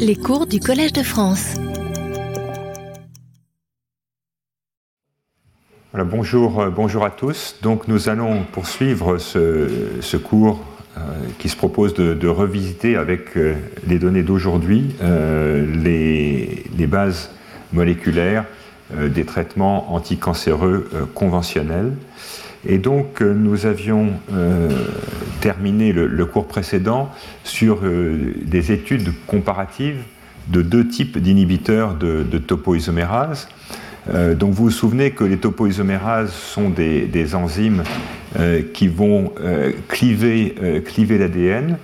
Les cours du Collège de France. bonjour, euh, bonjour à tous. Donc nous allons poursuivre ce, cours euh, qui se propose de, revisiter avec euh, les données d'aujourd'hui les, les, bases moléculaires des traitements anticancéreux conventionnels. Et donc, euh, nous avions euh, terminé le, cours précédent sur euh, des études comparatives de deux types d'inhibiteurs de, topoisomérase. donc, vous vous souvenez que les topoisomérases sont des, enzymes qui vont cliver, cliver l'ADN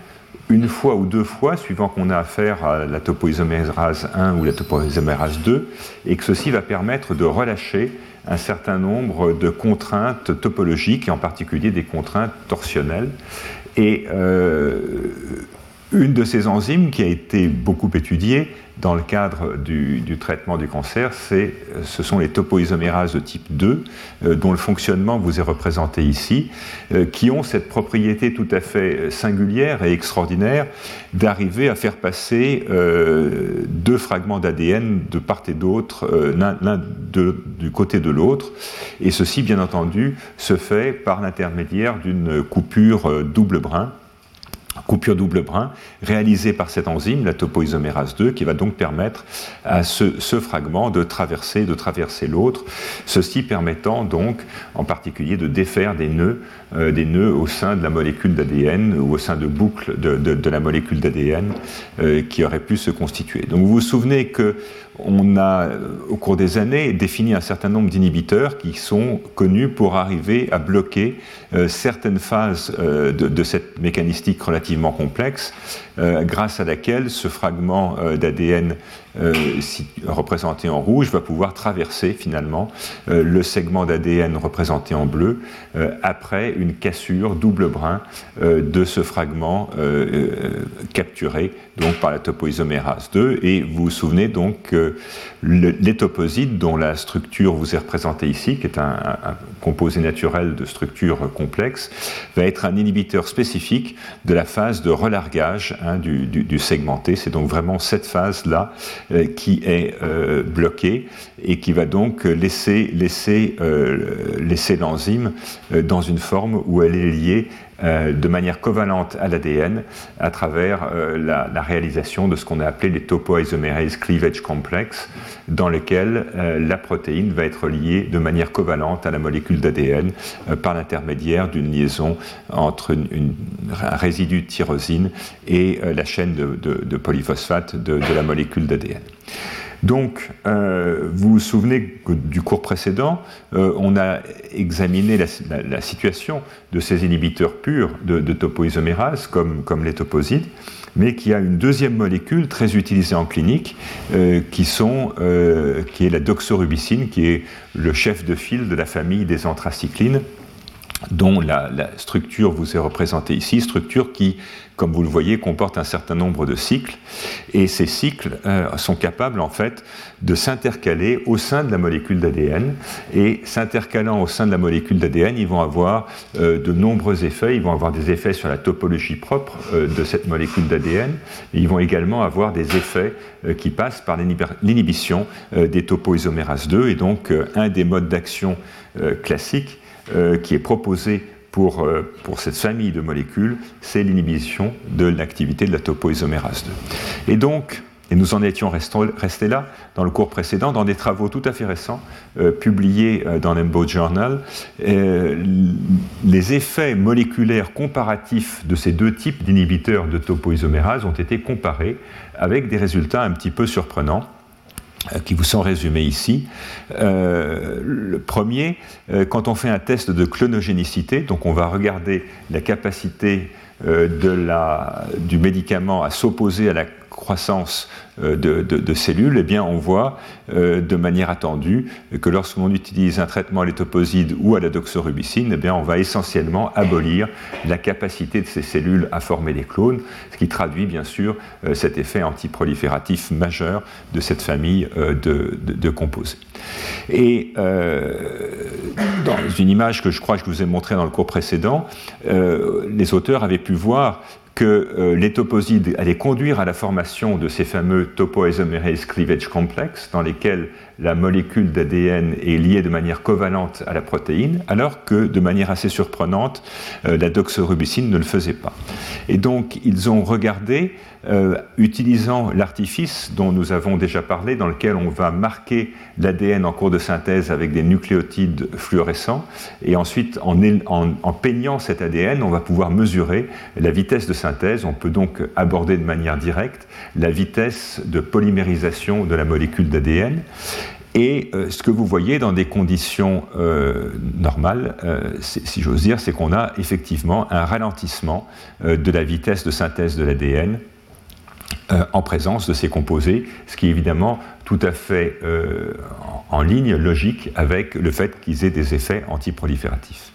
une fois ou deux fois, suivant qu'on a affaire à la topoisomérase 1 ou la topoisomérase 2, et que ceci va permettre de relâcher un certain nombre de contraintes topologiques, et en particulier des contraintes torsionnelles. Et euh, une de ces enzymes qui a été beaucoup étudiée dans le cadre du, traitement du cancer, ce sont les topoisomérases de type 2, euh, dont le fonctionnement vous est représenté ici, euh, qui ont cette propriété tout à fait singulière et extraordinaire d'arriver à faire passer euh, deux fragments d'ADN de part et d'autre, l'un du côté de l'autre. Et ceci, bien entendu, se fait par l'intermédiaire d'une coupure double brin coupure double brin réalisée par cette enzyme, la topoisomérase 2, qui va donc permettre à ce, fragment de traverser, de traverser l'autre, ceci permettant donc en particulier de défaire des nœuds, des nœuds au sein de la molécule d'ADN ou au sein de boucles de, la molécule d'ADN euh, qui auraient pu se constituer. Donc vous vous souvenez que on a, au cours des années, défini un certain nombre d'inhibiteurs qui sont connus pour arriver à bloquer euh, certaines phases euh, de, cette mécanistique relativement complexe, euh, grâce à laquelle ce fragment d'ADN représenté en rouge va pouvoir traverser finalement le segment d'ADN représenté en bleu après une cassure double brin de ce fragment capturé donc par la topoisomérase 2. Et vous vous souvenez donc que l'étoposide, dont la structure vous est représentée ici, qui est un, composé naturel de structure complexe, va être un inhibiteur spécifique de la phase de relargage hein, du, segmenté. C'est donc vraiment cette phase-là euh, qui est euh, bloquée et qui va donc laisser, laisser, euh, laisser l'enzyme dans une forme où elle est liée euh, de manière covalente à l'ADN à travers euh, la, réalisation de ce qu'on a appelé les topoisomerase cleavage complex, dans lequel euh, la protéine va être liée de manière covalente à la molécule d'ADN par l'intermédiaire d'une liaison entre un résidu de tyrosine et la chaîne de, polyphosphate de la molécule d'ADN. Donc, euh, vous vous souvenez du cours précédent, euh, on a examiné la, situation de ces inhibiteurs purs de, topoisomérase, comme, les toposides, mais qui a une deuxième molécule très utilisée en clinique, euh, qui est la doxorubicine, qui est le chef de file de la famille des anthracyclines dont la, structure vous est représentée ici, structure qui, comme vous le voyez, comporte un certain nombre de cycles, et ces cycles euh, sont capables en fait de s'intercaler au sein de la molécule d'ADN, et s'intercalant au sein de la molécule d'ADN, ils vont avoir euh, de nombreux effets, ils vont avoir des effets sur la topologie propre euh, de cette molécule d'ADN, ils vont également avoir des effets qui passent par l'inhibition des topoisomérases 2, et donc un des modes d'action classiques qui est proposé pour, euh, pour, cette famille de molécules, c'est l'inhibition de l'activité de la topoisomérase 2. Et donc, et nous en étions restés là dans le cours précédent, dans des travaux tout à fait récents, euh, publiés dans l'EMBO Journal, les effets moléculaires comparatifs de ces deux types d'inhibiteurs de topoisomérase ont été comparés avec des résultats un petit peu surprenants. Euh, qui vous sont résumés ici. Euh, le premier, euh, quand on fait un test de clonogénicité, donc on va regarder la capacité du médicament à s'opposer à la croissance euh, de, cellules, eh bien, on voit euh, de manière attendue que lorsqu'on utilise un traitement à l'étoposide ou à la doxorubicine, eh bien, on va essentiellement abolir la capacité de ces cellules à former des clones, ce qui traduit bien sûr euh, cet effet antiprolifératif majeur de cette famille de, composés. Et dans une image que je crois que je vous ai montrée dans le cours précédent, les auteurs avaient pu voir que euh, les toposides allaient conduire à la formation de ces fameux topoisomerase cleavage complex, dans lesquels la molécule d'ADN est liée de manière covalente à la protéine, alors que de manière assez surprenante, euh, la doxorubicine ne le faisait pas. Et donc, ils ont regardé, euh, utilisant l'artifice dont nous avons déjà parlé, dans lequel on va marquer l'ADN en cours de synthèse avec des nucléotides fluorescents, et ensuite, en, peignant cet ADN, on va pouvoir mesurer la vitesse de synthèse. On peut donc aborder de manière directe la vitesse de polymérisation de la molécule d'ADN. Et euh, ce que vous voyez dans des conditions euh, normales, si j'ose dire, c'est qu'on a effectivement un ralentissement de la vitesse de synthèse de l'ADN en présence de ces composés, ce qui est évidemment tout à fait en ligne, logique, avec le fait qu'ils aient des effets antiprolifératifs.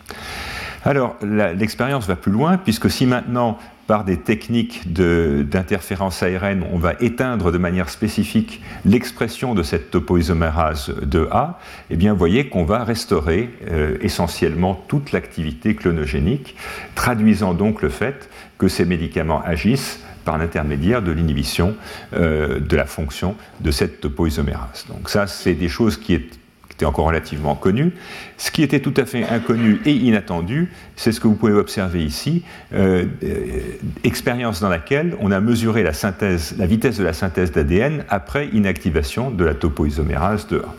Alors, l'expérience va plus loin, puisque si maintenant par des techniques d'interférence ARN, on va éteindre de manière spécifique l'expression de cette topoisomérase de A, eh bien, vous voyez qu'on va restaurer euh, essentiellement toute l'activité clonogénique, traduisant donc le fait que ces médicaments agissent par l'intermédiaire de l'inhibition euh, de la fonction de cette topoisomérase. Donc ça, c'est des choses qui était encore relativement connu. Ce qui était tout à fait inconnu et inattendu, c'est ce que vous pouvez observer ici, euh, euh, expérience dans laquelle on a mesuré la, synthèse, la vitesse de la synthèse d'ADN après inactivation de la topoisomérase de A.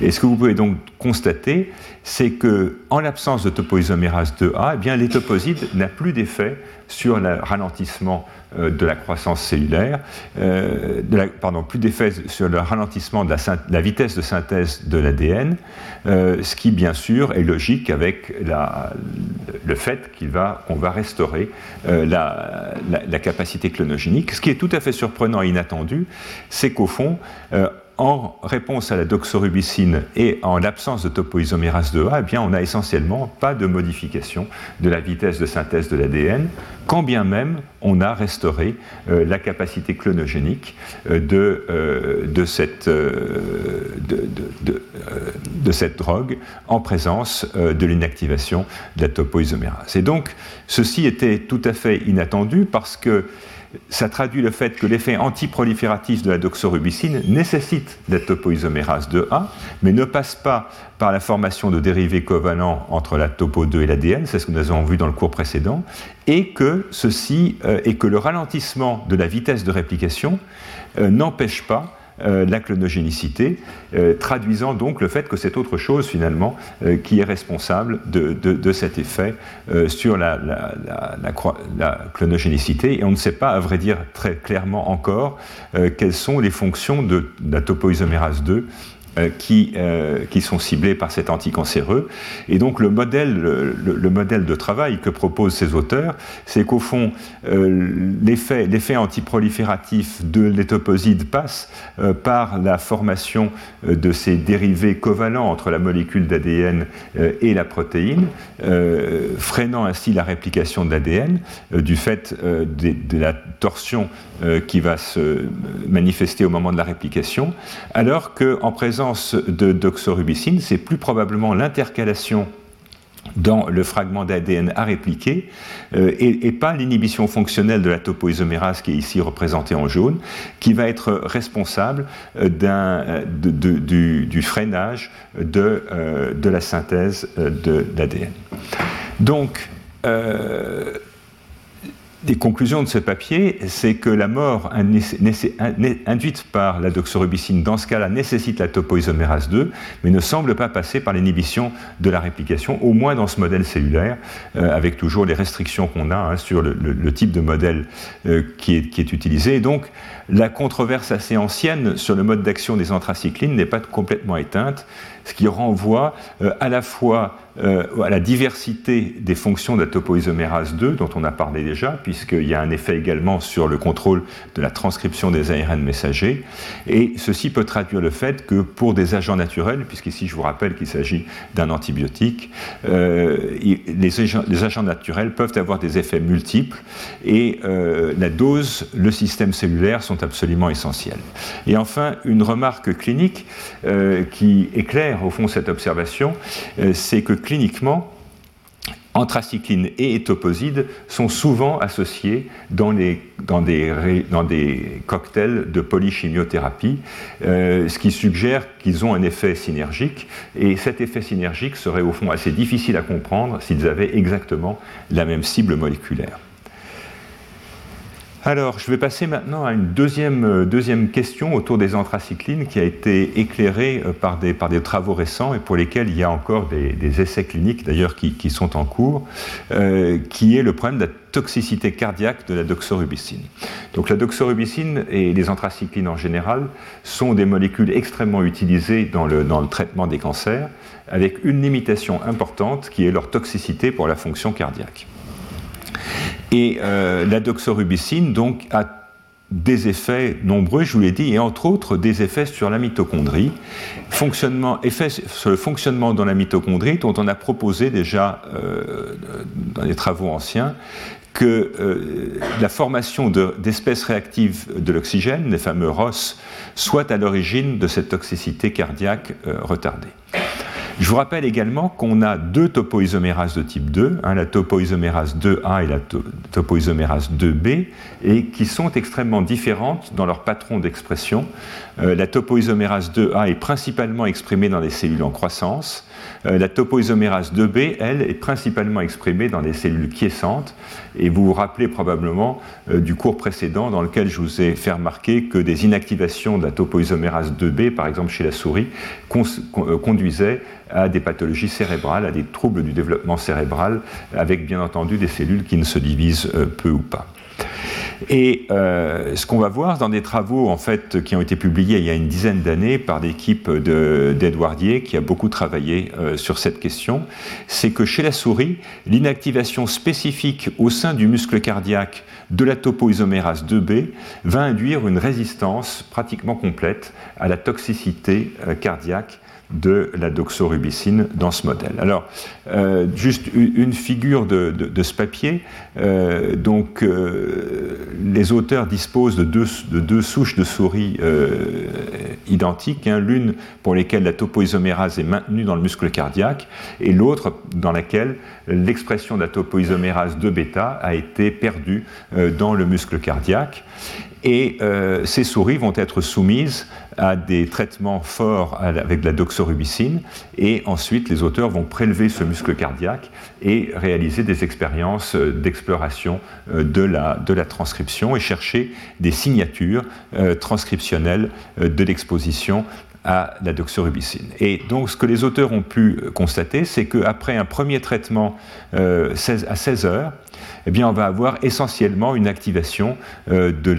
Et ce que vous pouvez donc constater, c'est que en l'absence de topoisomérase 2A, eh bien, l'étoposide n'a plus d'effet sur le ralentissement de la croissance cellulaire, euh, pardon, plus d'effet sur le ralentissement de la, vitesse de synthèse de l'ADN, euh, ce qui bien sûr est logique avec le fait qu'on va, restaurer la, capacité clonogénique. Ce qui est tout à fait surprenant et inattendu, c'est qu'au fond, en réponse à la doxorubicine et en l'absence de topoisomérase 2A, eh bien, on n'a essentiellement pas de modification de la vitesse de synthèse de l'ADN, quand bien même on a restauré euh, la capacité clonogénique euh, de, euh, de, cette, de, de, cette, drogue en présence de l'inactivation de la topoisomérase. Et donc, ceci était tout à fait inattendu parce que ça traduit le fait que l'effet antiprolifératif de la doxorubicine nécessite la topoisomérase 2A, mais ne passe pas par la formation de dérivés covalents entre la topo 2 et l'ADN, c'est ce que nous avons vu dans le cours précédent, et que ceci euh, que le ralentissement de la vitesse de réplication euh, n'empêche pas euh, la clonogénicité, euh, traduisant donc le fait que c'est autre chose finalement euh, qui est responsable de, cet effet sur la, la, clonogénicité. Et on ne sait pas, à vrai dire, très clairement encore quelles sont les fonctions de la topoisomérase 2 euh, qui, euh, qui sont ciblés par cet anticancéreux. Et donc le modèle, le, modèle de travail que proposent ces auteurs, c'est qu'au fond, euh, l'effet antiprolifératif de l'étoposide passe par la formation de ces dérivés covalents entre la molécule d'ADN et la protéine, freinant ainsi la réplication de l'ADN du fait de, de, la torsion qui va se manifester au moment de la réplication, alors qu'en présence de doxorubicine, c'est plus probablement l'intercalation dans le fragment d'ADN à répliquer euh, et, pas l'inhibition fonctionnelle de la topoisomérase qui est ici représentée en jaune, qui va être responsable euh, d'un, du, freinage euh, de la synthèse de l'ADN. Donc, des conclusions de ce papier, c'est que la mort induite par la doxorubicine, dans ce cas-là, nécessite la topoisomérase 2, mais ne semble pas passer par l'inhibition de la réplication, au moins dans ce modèle cellulaire, euh, avec toujours les restrictions qu'on a hein, sur le, type de modèle euh, qui, est, utilisé. Et donc, la controverse assez ancienne sur le mode d'action des anthracyclines n'est pas complètement éteinte, ce qui renvoie euh, à la fois à la diversité des fonctions de la topoisomérase 2, dont on a parlé déjà, puisqu'il y a un effet également sur le contrôle de la transcription des ARN messagers. Et ceci peut traduire le fait que pour des agents naturels, puisqu'ici je vous rappelle qu'il s'agit d'un antibiotique, euh, les, agents, les, agents, naturels peuvent avoir des effets multiples et euh, la dose, le système cellulaire sont absolument essentiels. Et enfin, une remarque clinique qui éclaire au fond cette observation, c'est que cliniquement, anthracycline et étoposide sont souvent associés dans, des, cocktails de polychimiothérapie, euh, ce qui suggère qu'ils ont un effet synergique, et cet effet synergique serait au fond assez difficile à comprendre s'ils avaient exactement la même cible moléculaire. Alors, je vais passer maintenant à une deuxième, euh, deuxième question autour des anthracyclines qui a été éclairée euh, par des, travaux récents et pour lesquels il y a encore des, essais cliniques d'ailleurs qui, sont en cours, euh, qui est le problème de la toxicité cardiaque de la doxorubicine. Donc la doxorubicine et les anthracyclines en général sont des molécules extrêmement utilisées dans le traitement des cancers, avec une limitation importante qui est leur toxicité pour la fonction cardiaque. Et euh, la doxorubicine donc a des effets nombreux, je vous l'ai dit, et entre autres des effets sur la mitochondrie, fonctionnement, effets sur le fonctionnement dans la mitochondrie, dont on a proposé déjà euh, dans les travaux anciens que euh, la formation d'espèces réactives de l'oxygène, les fameux ROS, soit à l'origine de cette toxicité cardiaque retardée. Je vous rappelle également qu'on a deux topoisomérases de type 2, hein, la topoisomérase 2A et la topoisomérase 2B, et qui sont extrêmement différentes dans leur patron d'expression. Euh, la topoisomérase 2A est principalement exprimée dans les cellules en croissance, la topoisomérase 2B, elle, est principalement exprimée dans les cellules quiescentes. Et vous vous rappelez probablement euh, du cours précédent dans lequel je vous ai fait remarquer que des inactivations de la topoisomérase 2B, par exemple chez la souris, euh, conduisaient à des pathologies cérébrales, à des troubles du développement cérébral, avec bien entendu des cellules qui ne se divisent peu ou pas. Et euh, ce qu'on va voir dans des travaux en fait, qui ont été publiés il y a une dizaine d'années par l'équipe d'Edwardier qui a beaucoup travaillé euh, sur cette question, c'est que chez la souris, l'inactivation spécifique au sein du muscle cardiaque de la topoisomérase 2B va induire une résistance pratiquement complète à la toxicité euh, cardiaque de la doxorubicine dans ce modèle. Alors, euh, juste une figure de, ce papier. Euh, donc, euh, les auteurs disposent de deux, souches de souris identiques, hein. l'une pour lesquelles la topoisomérase est maintenue dans le muscle cardiaque, et l'autre dans laquelle l'expression de la topoisomérase 2 bêta a été perdue dans le muscle cardiaque. Et ces souris vont être soumises à des traitements forts avec de la doxorubicine, et ensuite les auteurs vont prélever ce muscle cardiaque et réaliser des expériences euh, d'exploration euh, de la, de la transcription et chercher des signatures euh, transcriptionnelles de l'exposition à la doxorubicine. Et donc ce que les auteurs ont pu constater, c'est qu'après un premier traitement à 16 heures, eh bien, on va avoir essentiellement une activation euh, de,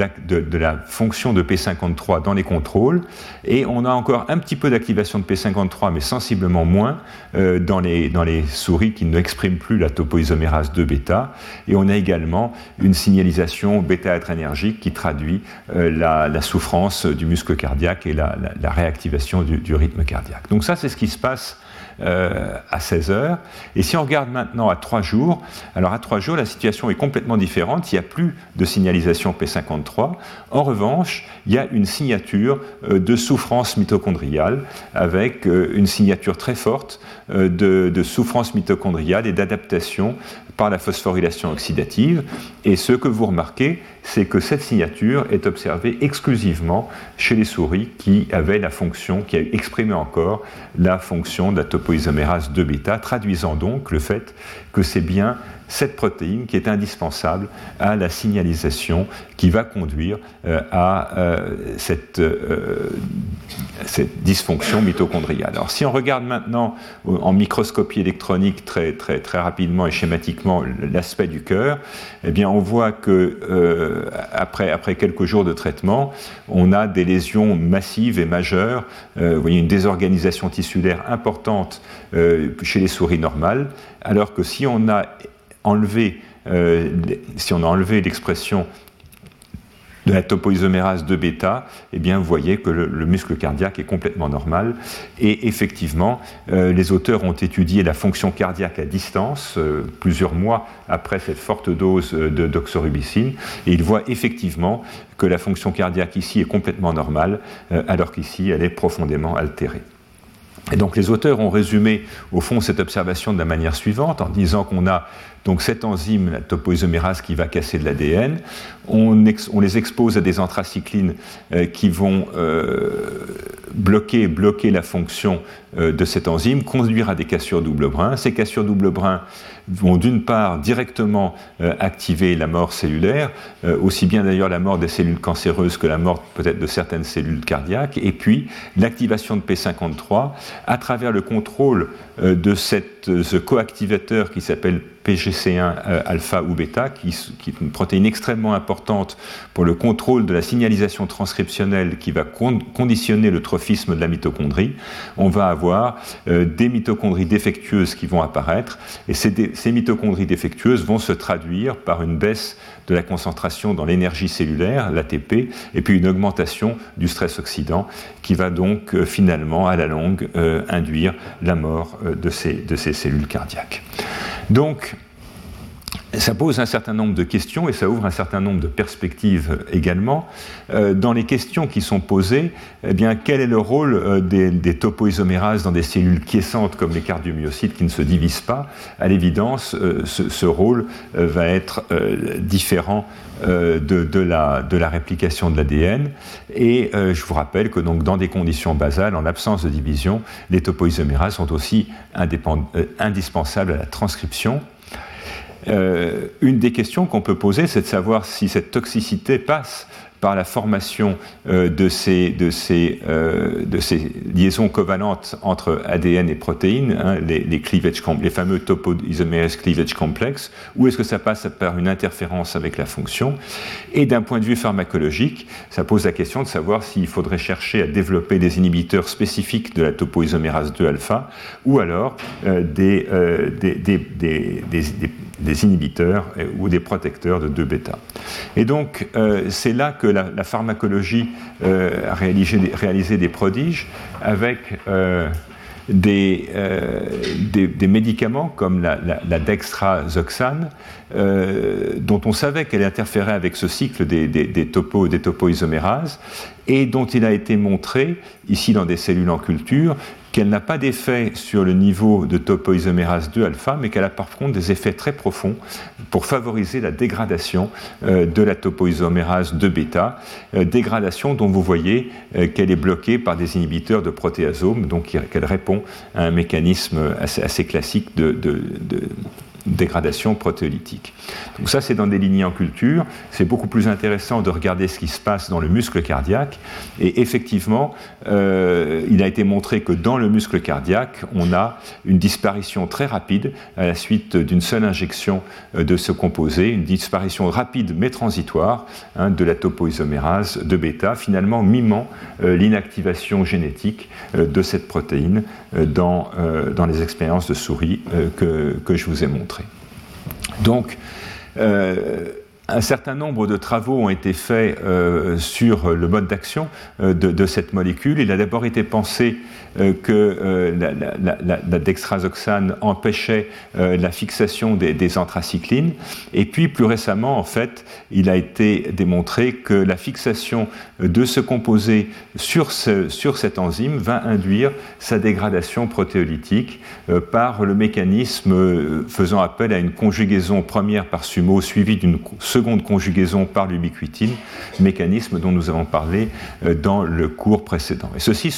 la, fonction de P53 dans les contrôles, et on a encore un petit peu d'activation de P53, mais sensiblement moins euh, dans, les, souris qui n'expriment plus la topoisomérase 2 bêta, et on a également une signalisation bêta-adrénergique qui traduit euh, la, souffrance du muscle cardiaque et la, réactivation du, du rythme cardiaque. Donc ça, c'est ce qui se passe à 16 heures. Et si on regarde maintenant à 3 jours, alors à 3 jours, la situation est complètement différente. Il n'y a plus de signalisation P53. En revanche, il y a une signature euh, de souffrance mitochondriale avec euh, une signature très forte de, de souffrance mitochondriale et d'adaptation par la phosphorylation oxydative. Et ce que vous remarquez, c'est que cette signature est observée exclusivement chez les souris qui avaient la fonction, qui exprimé encore la fonction de la topoisomérase 2 bêta, traduisant donc le fait que c'est bien cette protéine qui est indispensable à la signalisation qui va conduire euh, à euh, cette, euh, cette, dysfonction mitochondriale. Alors si on regarde maintenant en microscopie électronique très, très, très rapidement et schématiquement l'aspect du cœur, eh bien on voit que après, après quelques jours de traitement, on a des lésions massives et majeures. vous voyez une désorganisation tissulaire importante chez les souris normales, alors que si on a enlevé, euh, si on a enlevé l'expression de la topoisomérase de bêta, eh bien, vous voyez que le, muscle cardiaque est complètement normal. Et effectivement, euh, les auteurs ont étudié la fonction cardiaque à distance, euh, plusieurs mois après cette forte dose de doxorubicine, et ils voient effectivement que la fonction cardiaque ici est complètement normale, alors qu'ici, elle est profondément altérée. Et donc les auteurs ont résumé au fond cette observation de la manière suivante en disant qu'on a donc cette enzyme, la topoisomérase, qui va casser de l'ADN. On, les expose à des anthracyclines euh, qui vont euh, bloquer, la fonction euh, de cette enzyme, conduire à des cassures double brin. Ces cassures double brin vont d'une part directement euh, activer la mort cellulaire, euh, aussi bien d'ailleurs la mort des cellules cancéreuses que la mort peut-être de certaines cellules cardiaques, et puis l'activation de P53 à travers le contrôle euh, de cette, ce coactivateur qui s'appelle PGC1 alpha ou bêta, qui, est une protéine extrêmement importante pour le contrôle de la signalisation transcriptionnelle qui va conditionner le trophisme de la mitochondrie. On va avoir des mitochondries défectueuses qui vont apparaître, et ces mitochondries défectueuses vont se traduire par une baisse de la concentration dans l'énergie cellulaire, l'ATP, et puis une augmentation du stress oxydant qui va donc euh, finalement, à la longue, euh, induire la mort euh, de, ces, cellules cardiaques. Ça pose un certain nombre de questions et ça ouvre un certain nombre de perspectives également. Euh, dans les questions qui sont posées, eh bien, quel est le rôle euh, des, topoisomérases dans des cellules quiescentes comme les cardiomyocytes qui ne se divisent pas? À l'évidence, euh, ce, rôle va être différent de, la, de, la, réplication de l'ADN. Et je vous rappelle que donc, dans des conditions basales, en absence de division, les topoisomérases sont aussi indispensables à la transcription. Euh, une des questions qu'on peut poser, c'est de savoir si cette toxicité passe par la formation euh, de, ces, de, ces, euh, de, ces, liaisons covalentes entre ADN et protéines, hein, les, cleavage, les fameux topoisomerase cleavage complex, ou est-ce que ça passe par une interférence avec la fonction? Et d'un point de vue pharmacologique, ça pose la question de savoir s'il faudrait chercher à développer des inhibiteurs spécifiques de la topoisomérase 2 alpha, ou alors euh, des, des, des, des, inhibiteurs ou des protecteurs de 2 bêta. Et donc, c'est là que la, pharmacologie euh, a réalisé, des prodiges avec euh, euh, des, médicaments comme la, dextrazoxane, dont on savait qu'elle interférait avec ce cycle des, des topoisomérases, et dont il a été montré, ici dans des cellules en culture, qu'elle n'a pas d'effet sur le niveau de topoisomérase 2 alpha, mais qu'elle a par contre des effets très profonds pour favoriser la dégradation euh, de la topoisomérase 2 bêta, euh, dégradation dont vous voyez euh, qu'elle est bloquée par des inhibiteurs de protéasome, donc qu'elle répond à un mécanisme assez, classique de dégradation protéolytique. Donc ça, c'est dans des lignées en culture. C'est beaucoup plus intéressant de regarder ce qui se passe dans le muscle cardiaque. Et effectivement, euh, il a été montré que dans le muscle cardiaque, on a une disparition très rapide à la suite d'une seule injection euh, de ce composé, une disparition rapide mais transitoire hein, de la topoisomérase de bêta, finalement mimant euh, l'inactivation génétique de cette protéine dans, les expériences de souris que je vous ai montrées. Donc, euh, un certain nombre de travaux ont été faits euh, sur le mode d'action euh, de, cette molécule. Il a d'abord été pensé euh, que euh, la, dextrazoxane empêchait la fixation des, anthracyclines. Et puis, plus récemment, en fait, il a été démontré que la fixation de ce composé sur, sur cette enzyme va induire sa dégradation protéolytique par le mécanisme faisant appel à une conjugaison première par sumo suivie d'une seconde conjugaison par l'ubiquitine, mécanisme dont nous avons parlé dans le cours précédent. Et ceci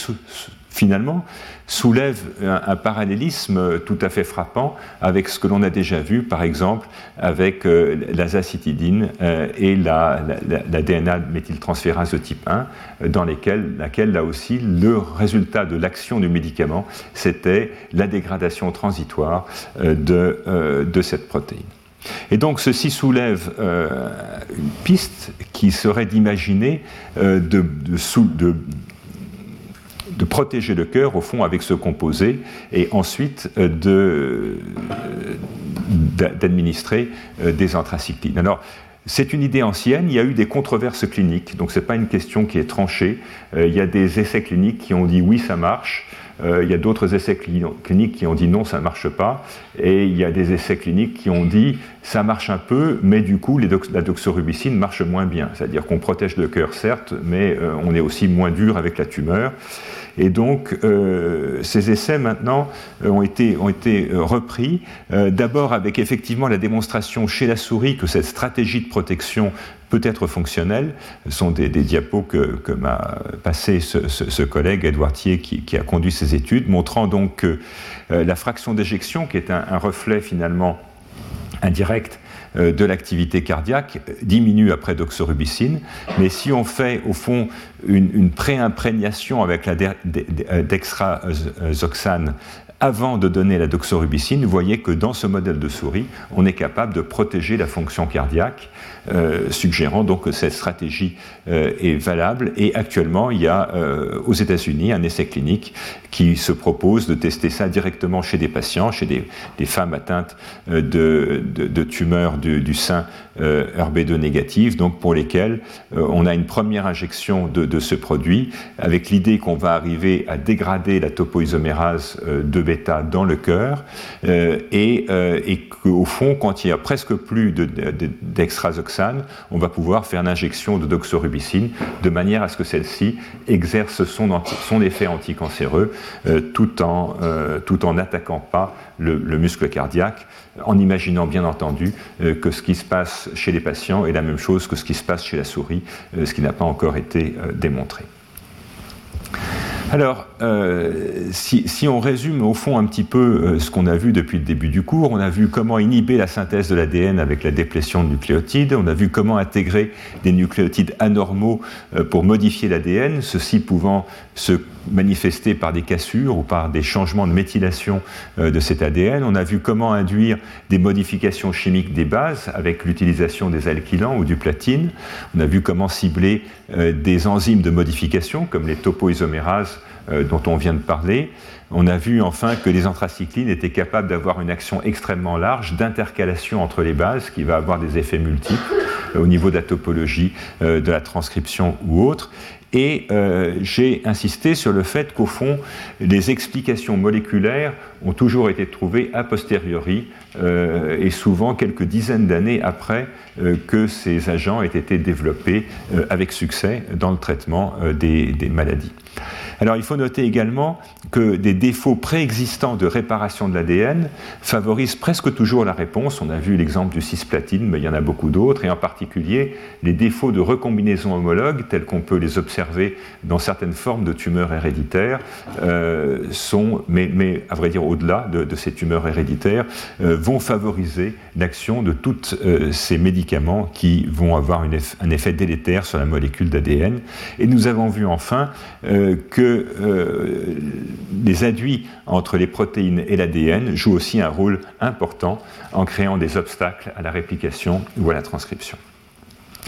finalement, soulève un, parallélisme tout à fait frappant avec ce que l'on a déjà vu, par exemple, avec euh, l'azacitidine euh, et la, DNA méthyltransférase de type 1, dans lesquelles, laquelle, là aussi, le résultat de l'action du médicament, c'était la dégradation transitoire euh, de cette protéine. Et donc ceci soulève une piste qui serait d'imaginer de, de, protéger le cœur, au fond, avec ce composé, et ensuite euh, euh, d'administrer euh, des anthracyclines. Alors, c'est une idée ancienne, il y a eu des controverses cliniques, donc ce n'est pas une question qui est tranchée. il y a des essais cliniques qui ont dit oui, ça marche. Il y a d'autres essais cliniques qui ont dit non, ça ne marche pas. Et il y a des essais cliniques qui ont dit ça marche un peu, mais du coup, la doxorubicine marche moins bien. C'est-à-dire qu'on protège le cœur, certes, mais on est aussi moins dur avec la tumeur. Et donc, euh, ces essais maintenant euh, ont été, euh, repris, d'abord avec effectivement la démonstration chez la souris que cette stratégie de protection peut être fonctionnelle. Ce sont des, diapos que, m'a passé ce, collègue, Edouard Thier, qui, a conduit ces études, montrant donc que la fraction d'éjection, qui est un reflet finalement indirect de l'activité cardiaque diminue après doxorubicine. Mais si on fait au fond une, pré-imprégnation avec la dextrazoxane avant de donner la doxorubicine, vous voyez que dans ce modèle de souris, on est capable de protéger la fonction cardiaque, euh, suggérant donc que cette stratégie euh, est valable. Et actuellement, il y a euh, aux États-Unis un essai clinique qui se propose de tester ça directement chez des patients, chez des, femmes atteintes de, tumeurs du, sein RB2 négatif, donc pour lesquelles on a une première injection de, ce produit, avec l'idée qu'on va arriver à dégrader la topoisomérase de bêta dans le cœur, et, et qu'au fond, quand il y a presque plus d'extrazoxane, on va pouvoir faire l'injection de doxorubicine de manière à ce que celle-ci exerce son, son, effet anticancéreux euh, tout en euh, tout en n'attaquant pas le, muscle cardiaque, en imaginant bien entendu euh, que ce qui se passe chez les patients est la même chose que ce qui se passe chez la souris, ce qui n'a pas encore été démontré. Alors, euh, si, on résume au fond un petit peu euh, ce qu'on a vu depuis le début du cours, on a vu comment inhiber la synthèse de l'ADN avec la déplétion de nucléotides, on a vu comment intégrer des nucléotides anormaux euh, pour modifier l'ADN, ceci pouvant se manifester par des cassures ou par des changements de méthylation de cet ADN. On a vu comment induire des modifications chimiques des bases avec l'utilisation des alkylants ou du platine. On a vu comment cibler des enzymes de modification comme les topoisomérases euh, dont on vient de parler. On a vu enfin que les anthracyclines étaient capables d'avoir une action extrêmement large d'intercalation entre les bases qui va avoir des effets multiples euh, au niveau de la topologie, euh, de la transcription ou autre. Et j'ai insisté sur le fait qu'au fond, les explications moléculaires ont toujours été trouvées a posteriori et souvent quelques dizaines d'années après que ces agents aient été développés avec succès dans le traitement des maladies. Alors il faut noter également que des défauts préexistants de réparation de l'ADN favorisent presque toujours la réponse. On a vu l'exemple du cisplatine, mais il y en a beaucoup d'autres, et en particulier les défauts de recombinaison homologue, tels qu'on peut les observer dans certaines formes de tumeurs héréditaires, euh, sont, mais, à vrai dire au-delà de, ces tumeurs héréditaires, euh, vont favoriser l'action de tous euh, ces médicaments qui vont avoir un effet délétère sur la molécule d'ADN. Et nous avons vu enfin que euh, les aduits entre les protéines et l'ADN jouent aussi un rôle important en créant des obstacles à la réplication ou à la transcription.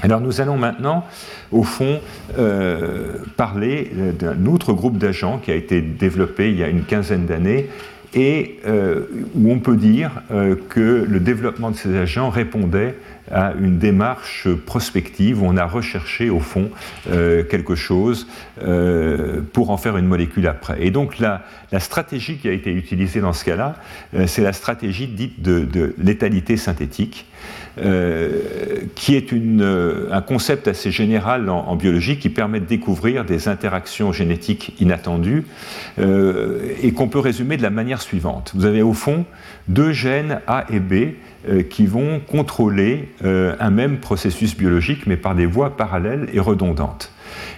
Alors nous allons maintenant, au fond, euh, parler d'un autre groupe d'agents qui a été développé il y a une quinzaine d'années et euh, où on peut dire que le développement de ces agents répondait à une démarche prospective où on a recherché au fond euh, quelque chose euh, pour en faire une molécule après. Et donc la, la stratégie qui a été utilisée dans ce cas-là, euh, c'est la stratégie dite de, de létalité synthétique. Qui est une, un concept assez général en, biologie qui permet de découvrir des interactions génétiques inattendues et qu'on peut résumer de la manière suivante. Vous avez au fond deux gènes A et B euh, qui vont contrôler euh, un même processus biologique, mais par des voies parallèles et redondantes.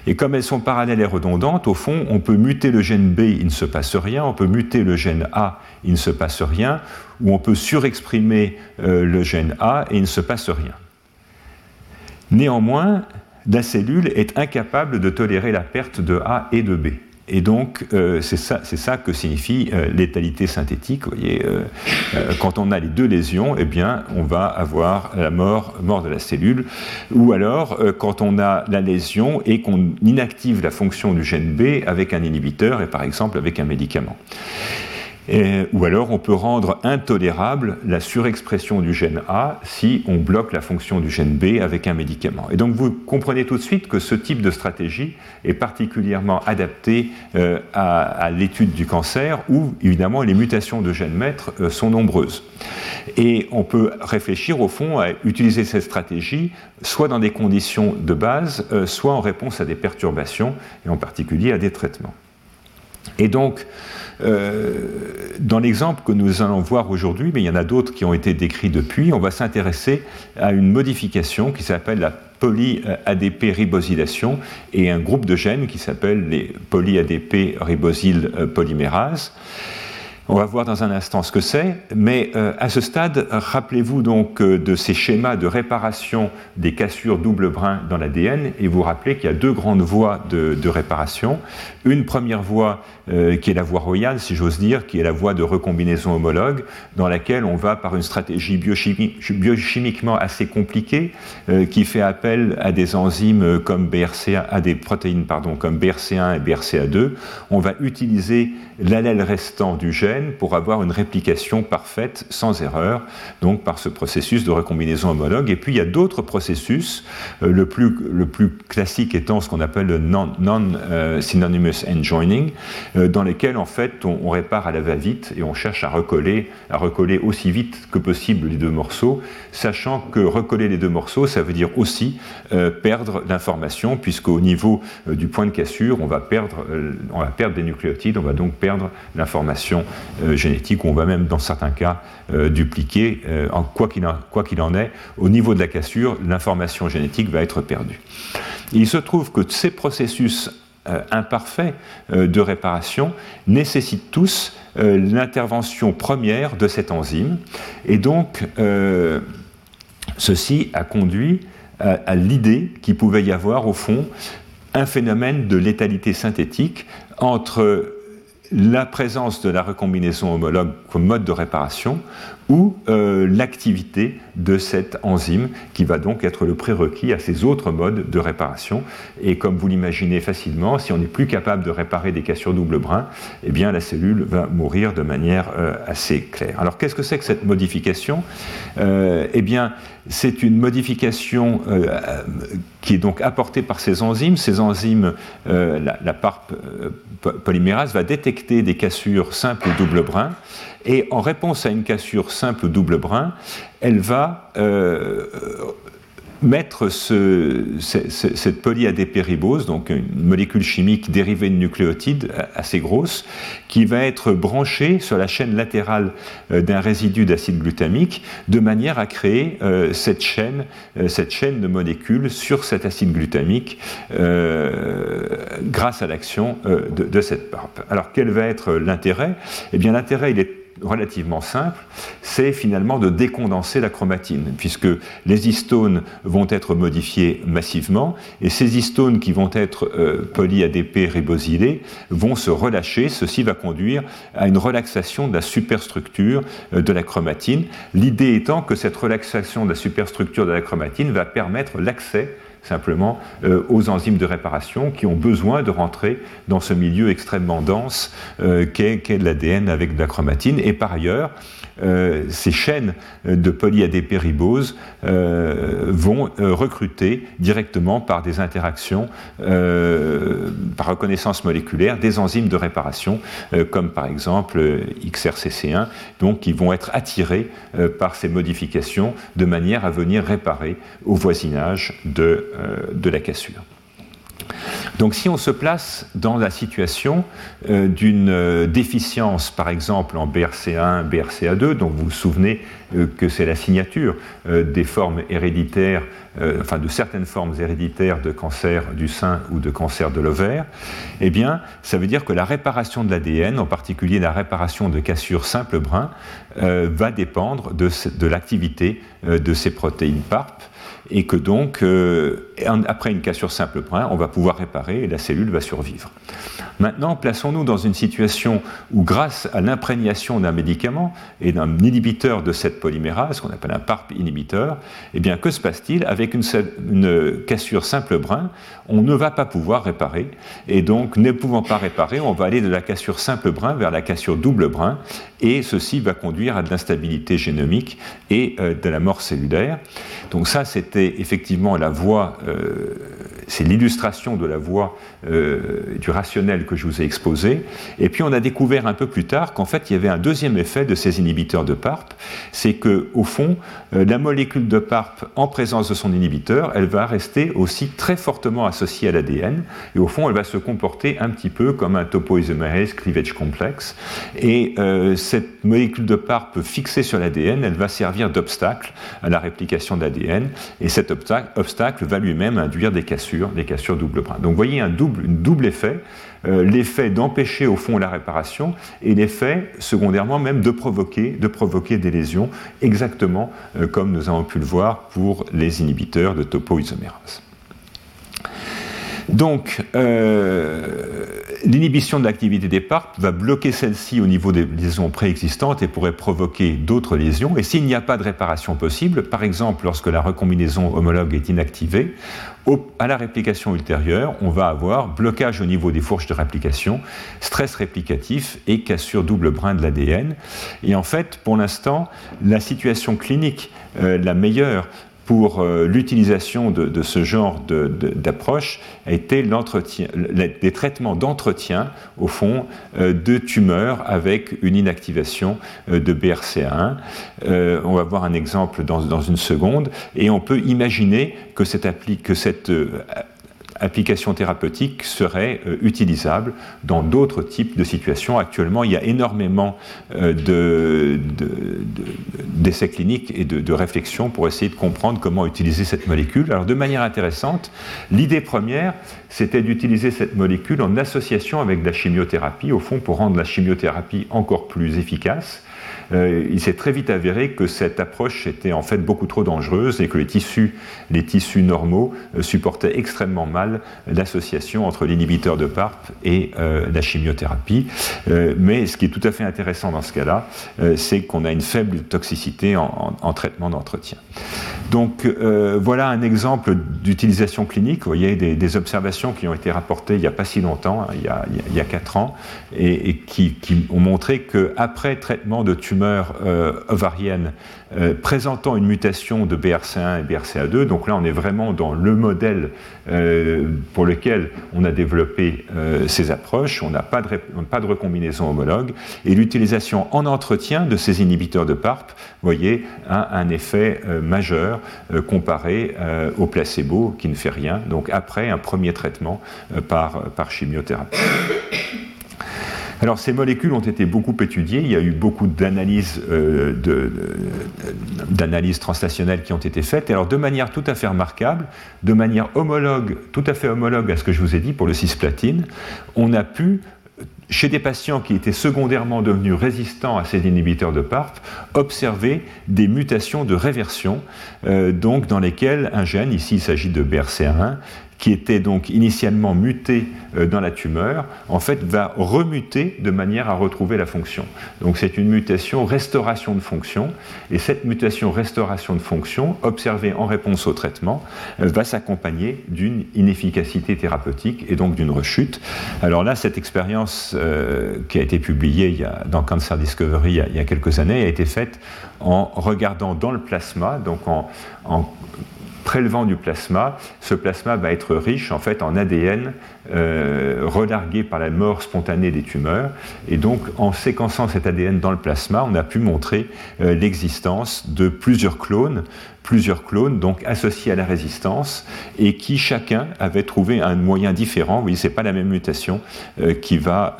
Et comme elles sont parallèles et redondantes, au fond, on peut muter le gène B, il ne se passe rien, on peut muter le gène A, il ne se passe rien, ou on peut surexprimer euh, le gène A et il ne se passe rien. Néanmoins, la cellule est incapable de tolérer la perte de A et de B. Et donc, euh, c'est ça, que signifie euh, létalité synthétique. Vous voyez, euh, quand on a les deux lésions, eh bien, on va avoir la mort, mort de la cellule. Ou alors, quand on a la lésion et qu'on inactive la fonction du gène B avec un inhibiteur et par exemple avec un médicament. Ou alors on peut rendre intolérable la surexpression du gène A si on bloque la fonction du gène B avec un médicament. Et donc vous comprenez tout de suite que ce type de stratégie est particulièrement adapté euh, à, l'étude du cancer où évidemment les mutations de gènes maîtres euh, sont nombreuses. Et on peut réfléchir au fond à utiliser cette stratégie soit dans des conditions de base, euh, soit en réponse à des perturbations et en particulier à des traitements. Et donc, euh, dans l'exemple que nous allons voir aujourd'hui, mais il y en a d'autres qui ont été décrits depuis, on va s'intéresser à une modification qui s'appelle la poly-ADP ribosylation et un groupe de gènes qui s'appelle les poly-ADP ribosyl polymérases. On va voir dans un instant ce que c'est, mais euh, à ce stade, rappelez-vous donc euh, de ces schémas de réparation des cassures double brin dans l'ADN et vous rappelez qu'il y a deux grandes voies de, réparation. Une première voie euh, qui est la voie royale, si j'ose dire, qui est la voie de recombinaison homologue, dans laquelle on va par une stratégie biochimiquement assez compliquée, qui fait appel à des enzymes comme BRCA, à des protéines pardon, comme BRCA1 et BRCA2. On va utiliser l'allèle restant du gène pour avoir une réplication parfaite sans erreur, donc par ce processus de recombinaison homologue. Et puis il y a d'autres processus, euh, le, plus, le plus classique étant ce qu'on appelle le non-synonymous non, enjoining, euh, dans lesquels en fait on, répare à la va-vite et on cherche à recoller, à recoller aussi vite que possible les deux morceaux, sachant que recoller les deux morceaux, ça veut dire aussi euh, perdre l'information, puisqu'au niveau du point de cassure, on va, perdre, on va perdre des nucléotides, on va donc perdre l'information euh, génétique, où on va même dans certains cas euh, dupliquer, euh, en, quoi qu'il en, en, est, au niveau de la cassure, l'information génétique va être perdue. il se trouve que ces processus imparfaits de réparation nécessitent tous l'intervention première de cette enzyme, et donc ceci a conduit à l'idée qu'il pouvait y avoir au fond un phénomène de létalité synthétique entre la présence de la recombinaison homologue comme mode de réparation ou euh, l'activité de cette enzyme qui va donc être le prérequis à ces autres modes de réparation. Et comme vous l'imaginez facilement, si on n'est plus capable de réparer des cassures double brin, eh bien la cellule va mourir de manière euh, assez claire. Alors qu'est-ce que c'est que cette modification? Euh, Eh bien, c'est une modification qui est donc apportée par ces enzymes. Ces enzymes, la, la PARP polymérase va détecter des cassures simples ou double brin et en réponse à une cassure simple double brin, elle va euh, mettre ce, cette polyadépéribose, donc une molécule chimique dérivée de nucléotides assez grosse, qui va être branchée sur la chaîne latérale euh, d'un résidu d'acide glutamique, de manière à créer euh, cette, chaîne, cette chaîne de molécules sur cet acide glutamique grâce à l'action de, de, cette PARP. Alors quel va être l'intérêt? Eh bien l'intérêt, il est relativement simple, c'est finalement de décondenser la chromatine, puisque les histones vont être modifiés massivement, et ces histones qui vont être euh, poly-ADP ribosylés vont se relâcher. Ceci va conduire à une relaxation de la superstructure euh, de la chromatine. L'idée étant que cette relaxation de la superstructure de la chromatine va permettre l'accès simplement euh, aux enzymes de réparation qui ont besoin de rentrer dans ce milieu extrêmement dense euh, qu'est l'ADN avec de la chromatine. Et par ailleurs, euh, ces chaînes de polyadépéribose euh, vont euh, recruter directement par des interactions, par reconnaissance moléculaire, des enzymes de réparation, comme par exemple XRCC1, donc qui vont être attirés par ces modifications de manière à venir réparer au voisinage de la cassure. Donc si on se place dans la situation euh, d'une euh, déficience, par exemple en BRCA1, BRCA2, donc vous vous souvenez euh, que c'est la signature des formes héréditaires, enfin de certaines formes héréditaires de cancer du sein ou de cancer de l'ovaire, eh bien ça veut dire que la réparation de l'ADN, en particulier la réparation de cassures simple brin, va dépendre de, de l'activité de ces protéines PARP et que donc, après une cassure simple brin, on va pouvoir réparer et la cellule va survivre. Maintenant, plaçons-nous dans une situation où, grâce à l'imprégnation d'un médicament et d'un inhibiteur de cette polymérase, qu'on appelle un PARP inhibiteur, eh bien, que se passe-t-il Avec une, cassure simple brin, on ne va pas pouvoir réparer. Et donc, ne pouvant pas réparer, on va aller de la cassure simple brin vers la cassure double brin, et ceci va conduire à de l'instabilité génomique et euh, de la mort cellulaire. Donc ça, effectivement la voie, euh, c'est l'illustration de la voie euh, du rationnel que je vous ai exposé. Et puis on a découvert un peu plus tard qu'en fait il y avait un deuxième effet de ces inhibiteurs de PARP, c'est que au fond euh, la molécule de PARP en présence de son inhibiteur, elle va rester aussi très fortement associée à l'ADN et au fond elle va se comporter un petit peu comme un topoisomerase cleavage complexe. Et euh, cette molécule de PARP fixée sur l'ADN, elle va servir d'obstacle à la réplication de l'ADN et cet obstacle va lui-même induire des cassures, des cassures double brin. Donc vous voyez un double double effet, euh, l'effet d'empêcher au fond la réparation et l'effet secondairement même de provoquer, de provoquer des lésions, exactement euh, comme nous avons pu le voir pour les inhibiteurs de topoisomérase. Donc, euh, l'inhibition de l'activité des PARP va bloquer celle-ci au niveau des lésions préexistantes et pourrait provoquer d'autres lésions. Et s'il n'y a pas de réparation possible, par exemple lorsque la recombinaison homologue est inactivée, à la réplication ultérieure, on va avoir blocage au niveau des fourches de réplication, stress réplicatif et cassure double brin de l'ADN. Et en fait, pour l'instant, la situation clinique euh, la meilleure pour euh, l'utilisation de, ce genre d'approche a été des traitements d'entretien, au fond, euh, de tumeurs avec une inactivation euh, de BRCA1. on va voir un exemple dans, dans, une seconde, et on peut imaginer que cette, que cette application thérapeutique serait euh, utilisable dans d'autres types de situations. Actuellement, il y a énormément euh, d'essais de, cliniques et de, de réflexions pour essayer de comprendre comment utiliser cette molécule. Alors, de manière intéressante, l'idée première, c'était d'utiliser cette molécule en association avec la chimiothérapie, au fond, pour rendre la chimiothérapie encore plus efficace. Euh, il s'est très vite avéré que cette approche était en fait beaucoup trop dangereuse et que les tissus, les tissus normaux euh, supportaient extrêmement mal l'association entre l'inhibiteur de PARP et euh, la chimiothérapie. mais ce qui est tout à fait intéressant dans ce cas-là, c'est qu'on a une faible toxicité en, traitement d'entretien. Donc voilà un exemple d'utilisation clinique. Vous voyez des, observations qui ont été rapportées il n'y a pas si longtemps, hein, il, y a, il, y a, 4 ans, et, qui, qui, ont montré qu'après traitement de euh, ovarienne euh, présentant une mutation de BRCA1 et BRCA2. Donc là, on est vraiment dans le modèle euh, pour lequel on a développé ces approches. On n'a pas de, pas de recombinaison homologue. Et l'utilisation en entretien de ces inhibiteurs de PARP, voyez, a un effet majeur comparé au placebo qui ne fait rien. Donc après un premier traitement par chimiothérapie. Alors ces molécules ont été beaucoup étudiées, il y a eu beaucoup d'analyses euh, translationnelles qui ont été faites, alors de manière tout à fait remarquable, de manière homologue, tout à fait homologue à ce que je vous ai dit pour le cisplatine, on a pu chez des patients qui étaient secondairement devenus résistants à ces inhibiteurs de PARP, observer des mutations de réversion, euh, donc dans lesquelles un gène, ici il s'agit de BRCA1, qui était donc initialement muté euh, dans la tumeur, en fait va remuter de manière à retrouver la fonction. Donc c'est une mutation restauration de fonction, et cette mutation restauration de fonction, observée en réponse au traitement, euh, va s'accompagner d'une inefficacité thérapeutique et donc d'une rechute. Alors là, cette expérience euh, qui a été publiée dans Cancer Discovery il y, a, quelques années a été faite en regardant dans le plasma, donc en prélevant du plasma, ce plasma va être riche en fait en ADN euh, relargué par la mort spontanée des tumeurs. Et donc, en séquençant cet ADN dans le plasma, on a pu montrer euh, l'existence de plusieurs clones, plusieurs clones donc associés à la résistance et qui chacun avait trouvé un moyen différent. Oui, c'est pas la même mutation euh, qui va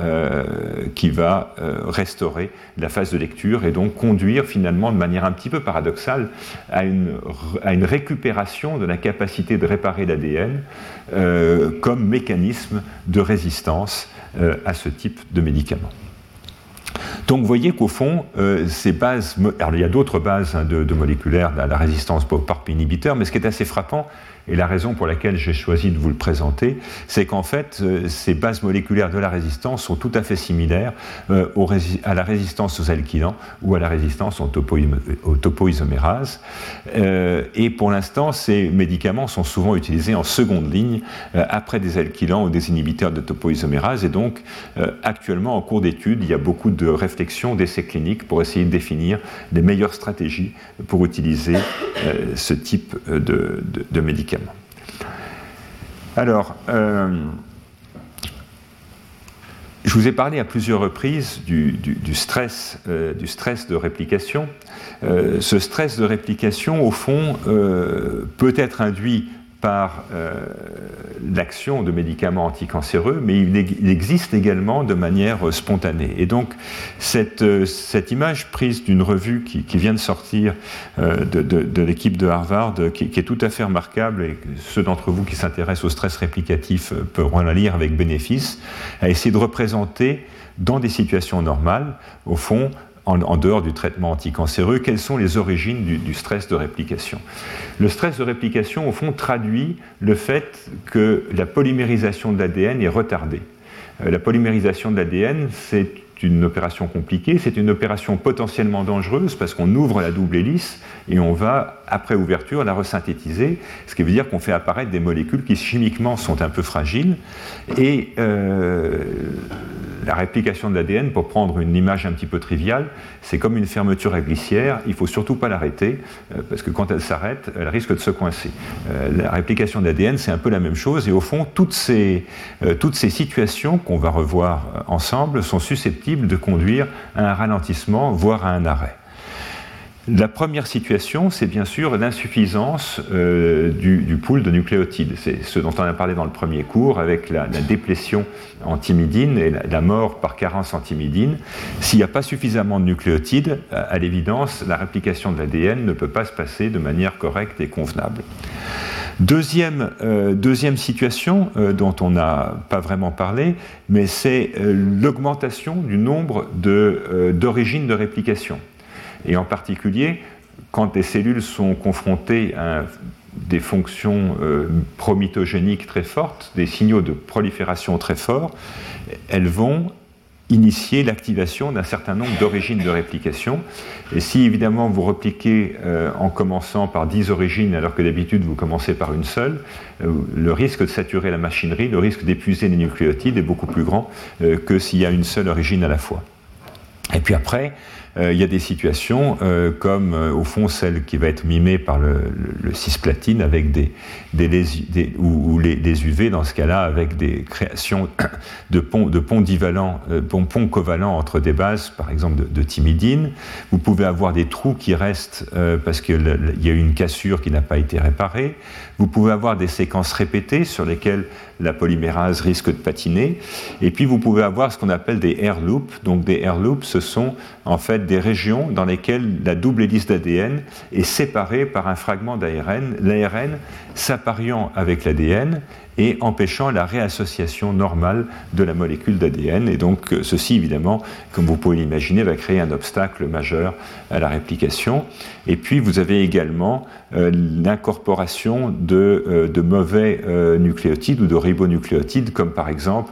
qui va restaurer la phase de lecture et donc conduire finalement de manière un petit peu paradoxale à une à une récupération de la capacité de réparer l'ADN comme mécanisme de résistance euh, à ce type de médicaments. Donc vous voyez qu'au fond, euh, ces bases, alors il y a d'autres bases hein, de, moléculaires à la résistance par inhibiteur, mais ce qui est assez frappant, et la raison pour laquelle j'ai choisi de vous le présenter, c'est qu'en fait, euh, ces bases moléculaires de la résistance sont tout à fait similaires euh, à la résistance aux alkylants ou à la résistance aux, topoisomérases. Euh, et pour l'instant, ces médicaments sont souvent utilisés en seconde ligne après des alkylants ou des inhibiteurs de topoisomérases. Et donc, actuellement, en cours d'étude, il y a beaucoup de réflexions, d'essais cliniques pour essayer de définir les meilleures stratégies pour utiliser ce type de, de médicaments. Alors, euh, je vous ai parlé à plusieurs reprises du, stress, euh, du stress de réplication. Euh, ce stress de réplication, au fond, peut être induit par euh, l'action de médicaments anticancéreux, mais il, existe également de manière euh, spontanée. Et donc, cette, euh, cette image prise d'une revue qui, vient de sortir de, l'équipe de Harvard, qui, est tout à fait remarquable, et ceux d'entre vous qui s'intéressent au stress réplicatif pourront la lire avec bénéfice, a essayé de représenter dans des situations normales, au fond, en, dehors du traitement anticancéreux, quelles sont les origines du, stress de réplication? Le stress de réplication, au fond, traduit le fait que la polymérisation de l'ADN est retardée. Euh, la polymérisation de l'ADN, c'est une opération compliquée, c'est une opération potentiellement dangereuse parce qu'on ouvre la double hélice et on va, après ouverture, la resynthétiser, ce qui veut dire qu'on fait apparaître des molécules qui chimiquement sont un peu fragiles. Et euh, la réplication de l'ADN, pour prendre une image un petit peu triviale, c'est comme une fermeture à glissière, il ne faut surtout pas l'arrêter, euh, parce que quand elle s'arrête, elle risque de se coincer. Euh, la réplication de l'ADN, c'est un peu la même chose, et au fond, toutes ces, toutes ces situations qu'on va revoir ensemble sont susceptibles de conduire à un ralentissement, voire à un arrêt. La première situation, c'est bien sûr l'insuffisance euh, du, pool de nucléotides. C'est ce dont on a parlé dans le premier cours avec la, déplétion en thymidine et la, mort par carence en thymidine. S'il n'y a pas suffisamment de nucléotides, à, l'évidence, la réplication de l'ADN ne peut pas se passer de manière correcte et convenable. Deuxième, euh, situation euh, dont on n'a pas vraiment parlé, mais c'est l'augmentation du nombre d'origines de réplication. Et en particulier, quand des cellules sont confrontées à des fonctions euh, promitogéniques très fortes, des signaux de prolifération très forts, elles vont initier l'activation d'un certain nombre d'origines de réplication. Et si évidemment vous repliquez euh, en commençant par 10 origines alors que d'habitude vous commencez par une seule, euh, le risque de saturer la machinerie, le risque d'épuiser les nucléotides est beaucoup plus grand que s'il y a une seule origine à la fois. Et puis après, il y a des situations euh, comme euh, au fond celle qui va être mimée par le, cisplatine avec des, des, ou, les, UV dans ce cas-là avec des créations de ponts, de ponts divalents, covalents entre des bases, par exemple de, de, thymidine. Vous pouvez avoir des trous qui restent parce qu'il y a eu une cassure qui n'a pas été réparée. Vous pouvez avoir des séquences répétées sur lesquelles la polymérase risque de patiner. Et puis vous pouvez avoir ce qu'on appelle des air loops. Donc des air loops, ce sont en fait des régions dans lesquelles la double hélice d'ADN est séparée par un fragment d'ARN, l'ARN s'appariant avec l'ADN et empêchant la réassociation normale de la molécule d'ADN. Et donc ceci, évidemment, comme vous pouvez l'imaginer, va créer un obstacle majeur à la réplication. Et puis vous avez également l'incorporation de, euh, de, mauvais nucléotides ou de ribonucléotides, comme par exemple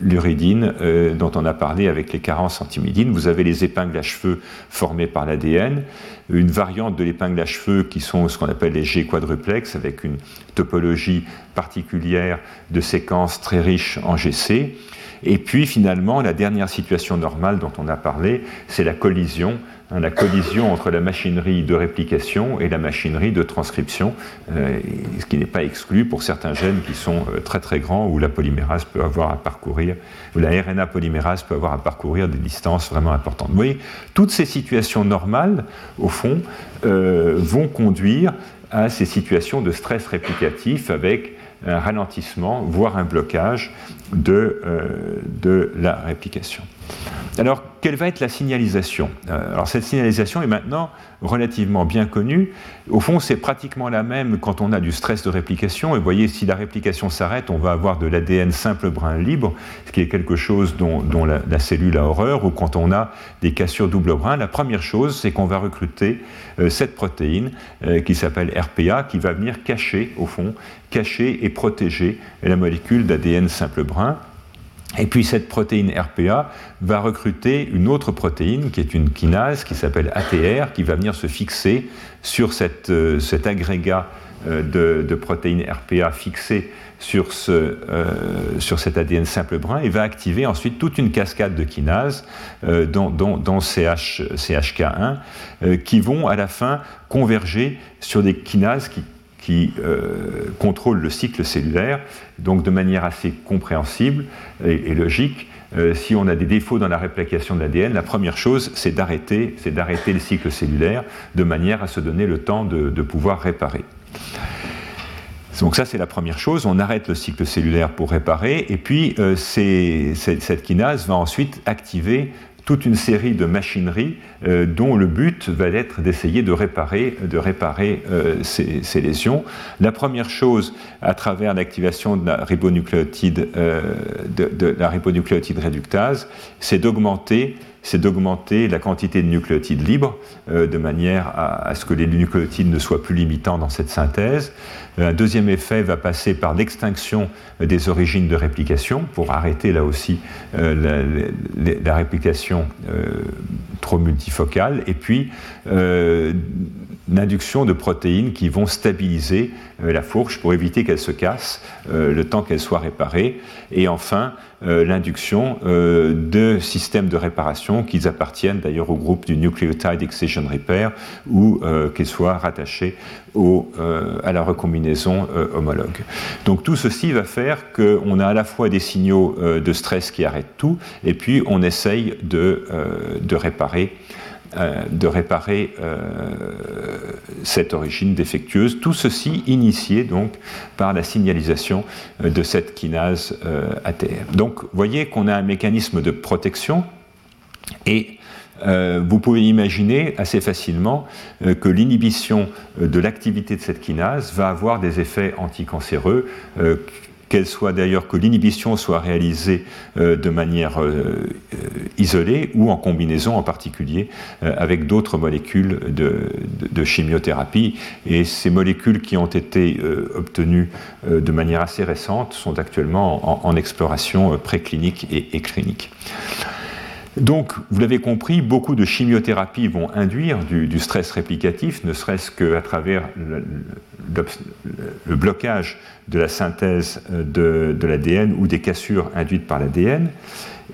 l'uridine dont on a parlé avec les carences antimidines. Vous avez les épingles à cheveux formées par l'ADN une variante de l'épingle à cheveux qui sont ce qu'on appelle les G quadruplex avec une topologie particulière de séquences très riches en GC. Et puis finalement, la dernière situation normale dont on a parlé, c'est la collision Hein, la collision entre la machinerie de réplication et la machinerie de transcription, euh, ce qui n'est pas exclu pour certains gènes qui sont euh, très très grands où la polymérase peut avoir à parcourir, où la RNA polymérase peut avoir à parcourir des distances vraiment importantes. Vous voyez, toutes ces situations normales, au fond, euh, vont conduire à ces situations de stress réplicatif avec un ralentissement, voire un blocage de, de la réplication. Alors, quelle va être la signalisation euh, Alors, cette signalisation est maintenant relativement bien connue. Au fond, c'est pratiquement la même quand on a du stress de réplication. Et vous voyez, si la réplication s'arrête, on va avoir de l'ADN simple brin libre, ce qui est quelque chose dont, la, cellule a horreur, ou quand on a des cassures double brin, la première chose, c'est qu'on va recruter euh, cette protéine euh, qui s'appelle RPA, qui va venir cacher, au fond, cacher et protéger la molécule d'ADN simple brin. Et puis cette protéine RPA va recruter une autre protéine qui est une kinase qui s'appelle ATR qui va venir se fixer sur euh, cet agrégat euh, de, protéines RPA fixé sur, ce, euh, sur cet ADN simple brun et va activer ensuite toute une cascade de kinases, dont, dont, CH, CHK1, qui vont à la fin converger sur des kinases qui qui euh, contrôle le cycle cellulaire, donc de manière assez compréhensible et, logique. Euh, si on a des défauts dans la réplication de l'ADN, la première chose, c'est d'arrêter, c'est d'arrêter le cycle cellulaire de manière à se donner le temps de, pouvoir réparer. Donc ça, c'est la première chose. On arrête le cycle cellulaire pour réparer, et puis euh, cette kinase va ensuite activer toute une série de machineries euh, dont le but va être d'essayer de réparer, de réparer euh, ces, lésions. La première chose, à travers l'activation de la ribonucléotide, euh, de, la ribonucléotide réductase, c'est d'augmenter c'est d'augmenter la quantité de nucléotides libres de manière à, ce que les nucléotides ne soient plus limitants dans cette synthèse. Un deuxième effet va passer par l'extinction des origines de réplication pour arrêter là aussi euh, la, réplication euh, trop multifocale. Et puis euh, l'induction de protéines qui vont stabiliser la fourche pour éviter qu'elle se casse le temps qu'elle soit réparée. Et enfin, l'induction de systèmes de réparation qui appartiennent d'ailleurs au groupe du Nucleotide Excision Repair ou qu'ils soient rattachés à la recombinaison euh, homologue. Donc tout ceci va faire qu'on a à la fois des signaux euh, de stress qui arrêtent tout, et puis on essaye euh, de réparer de réparer cette origine défectueuse. Tout ceci initié donc par la signalisation de cette kinase ATR. Donc, vous voyez qu'on a un mécanisme de protection et euh, vous pouvez imaginer assez facilement euh, que l'inhibition euh, de l'activité de cette kinase va avoir des effets anticancéreux, qu'elle soit d'ailleurs que l'inhibition soit réalisée de manière isolée ou en combinaison en particulier avec d'autres molécules de, chimiothérapie. Et ces molécules qui ont été obtenues de manière assez récente sont actuellement en, exploration préclinique et clinique. Donc, vous l'avez compris, beaucoup de chimiothérapies vont induire du, stress réplicatif, ne serait-ce qu'à travers le, blocage de la synthèse de, l'ADN ou des cassures induites par l'ADN.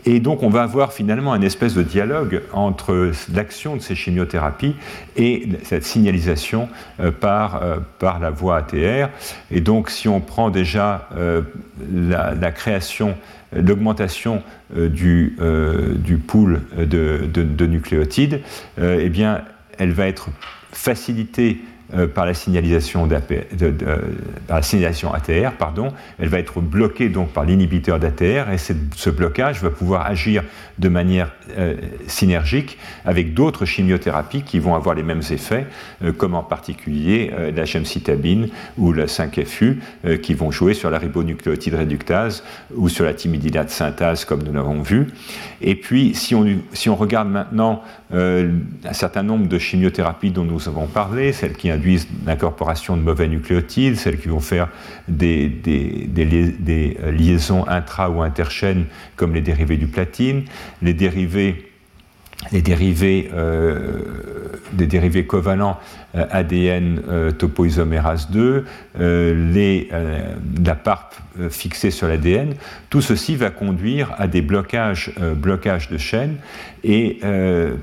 Et donc, on va avoir finalement un espèce de dialogue entre l'action de ces chimiothérapies et cette signalisation euh, par, euh, par la voie ATR. Et donc, si on prend déjà euh, la création l'augmentation euh, du, euh, du pool de, nucléotides, euh, eh bien, elle va être facilitée euh, par, la signalisation signalisation ATR, pardon, elle va être bloquée donc par l'inhibiteur d'ATR et ce blocage va pouvoir agir de manière euh, synergique avec d'autres chimiothérapies qui vont avoir les mêmes effets, euh, comme en particulier la gemcitabine ou la 5FU, qui vont jouer sur la ribonucléotide réductase ou sur la timidylate synthase, comme nous l'avons vu. Et puis, si on, regarde maintenant un certain nombre de chimiothérapies dont nous avons parlé, celles qui l'incorporation de mauvais nucléotides, celles qui vont faire des, des, liaisons intra- ou interchaînes comme les dérivés du platine, les dérivés euh, des dérivés covalents euh, ADN euh, topoisomérase 2, les, la PARP fixée sur l'ADN, tout ceci va conduire à des blocages, blocages de chaînes, et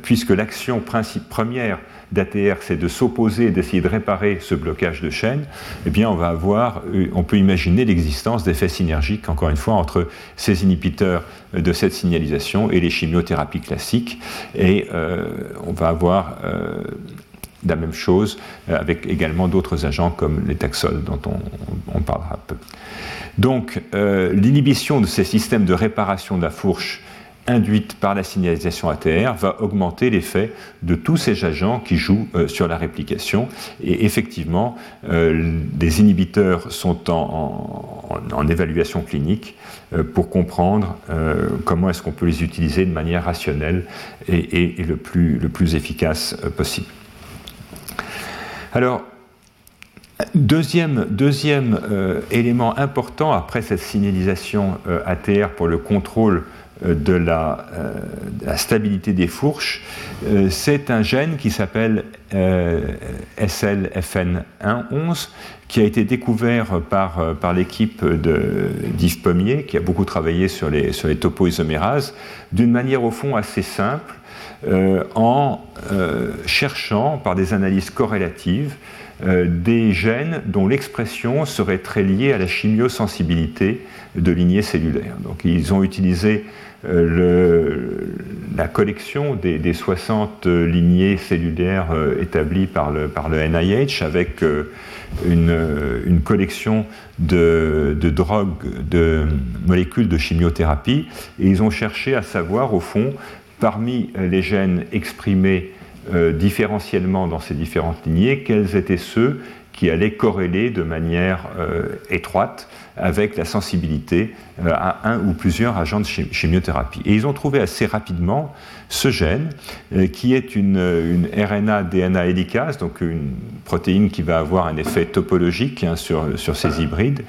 puisque l'action première d'ATR, c'est de s'opposer d'essayer de réparer ce blocage de chaîne, eh bien, on va avoir, euh, on peut imaginer l'existence d'effets synergiques, encore une fois, entre ces inhibiteurs de cette signalisation et les chimiothérapies classiques. Et euh, on va avoir euh, la même chose avec également d'autres agents comme les taxols dont on, parlera peu. Donc, l'inhibition de ces systèmes de réparation de la fourche induite par la signalisation ATR va augmenter l'effet de tous ces agents qui jouent euh, sur la réplication. Et effectivement, euh, des inhibiteurs sont en, évaluation clinique euh, pour comprendre comment est-ce qu'on peut les utiliser de manière rationnelle et, le, plus, efficace possible. Alors, Deuxième, deuxième élément important après cette signalisation ATR pour le contrôle euh, de la, stabilité des fourches, euh, c'est un gène qui s'appelle euh, SLFN11, qui a été découvert par, par l'équipe d'Yves Pommier, qui a beaucoup travaillé sur les, sur les topoisomérases, d'une manière au fond assez simple, en cherchant par des analyses corrélatives des gènes dont l'expression serait très liée à la chimiosensibilité de lignées cellulaires. Donc ils ont utilisé euh, la collection des, 60 lignées cellulaires euh, établies par le, NIH avec euh, une, collection de, drogues, de molécules de chimiothérapie, et ils ont cherché à savoir, au fond, parmi les gènes exprimés différentiellement dans ces différentes lignées, quels étaient ceux qui allaient corréler de manière étroite avec la sensibilité euh, à un ou plusieurs agents de chimiothérapie. Et ils ont trouvé assez rapidement ce gène, euh, qui est une, une RNA-DNA hélicase, donc une protéine qui va avoir un effet topologique hein, sur, ces hybrides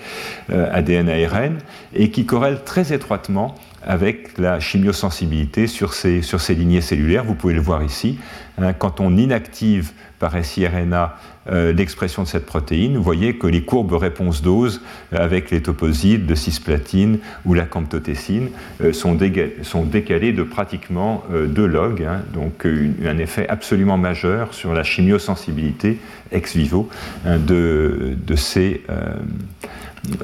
euh, ADN-ARN, et qui corrèle très étroitement avec la chimiosensibilité sur ces, lignées cellulaires. Vous pouvez le voir ici. Hein, quand on inactive par siRNA euh, l'expression de cette protéine, vous voyez que les courbes réponse-dose euh, avec les toposides de cisplatine ou la camptotécine euh, sont, décalées de pratiquement 2 log, hein, donc un effet absolument majeur sur la chimiosensibilité ex vivo hein, de, ces,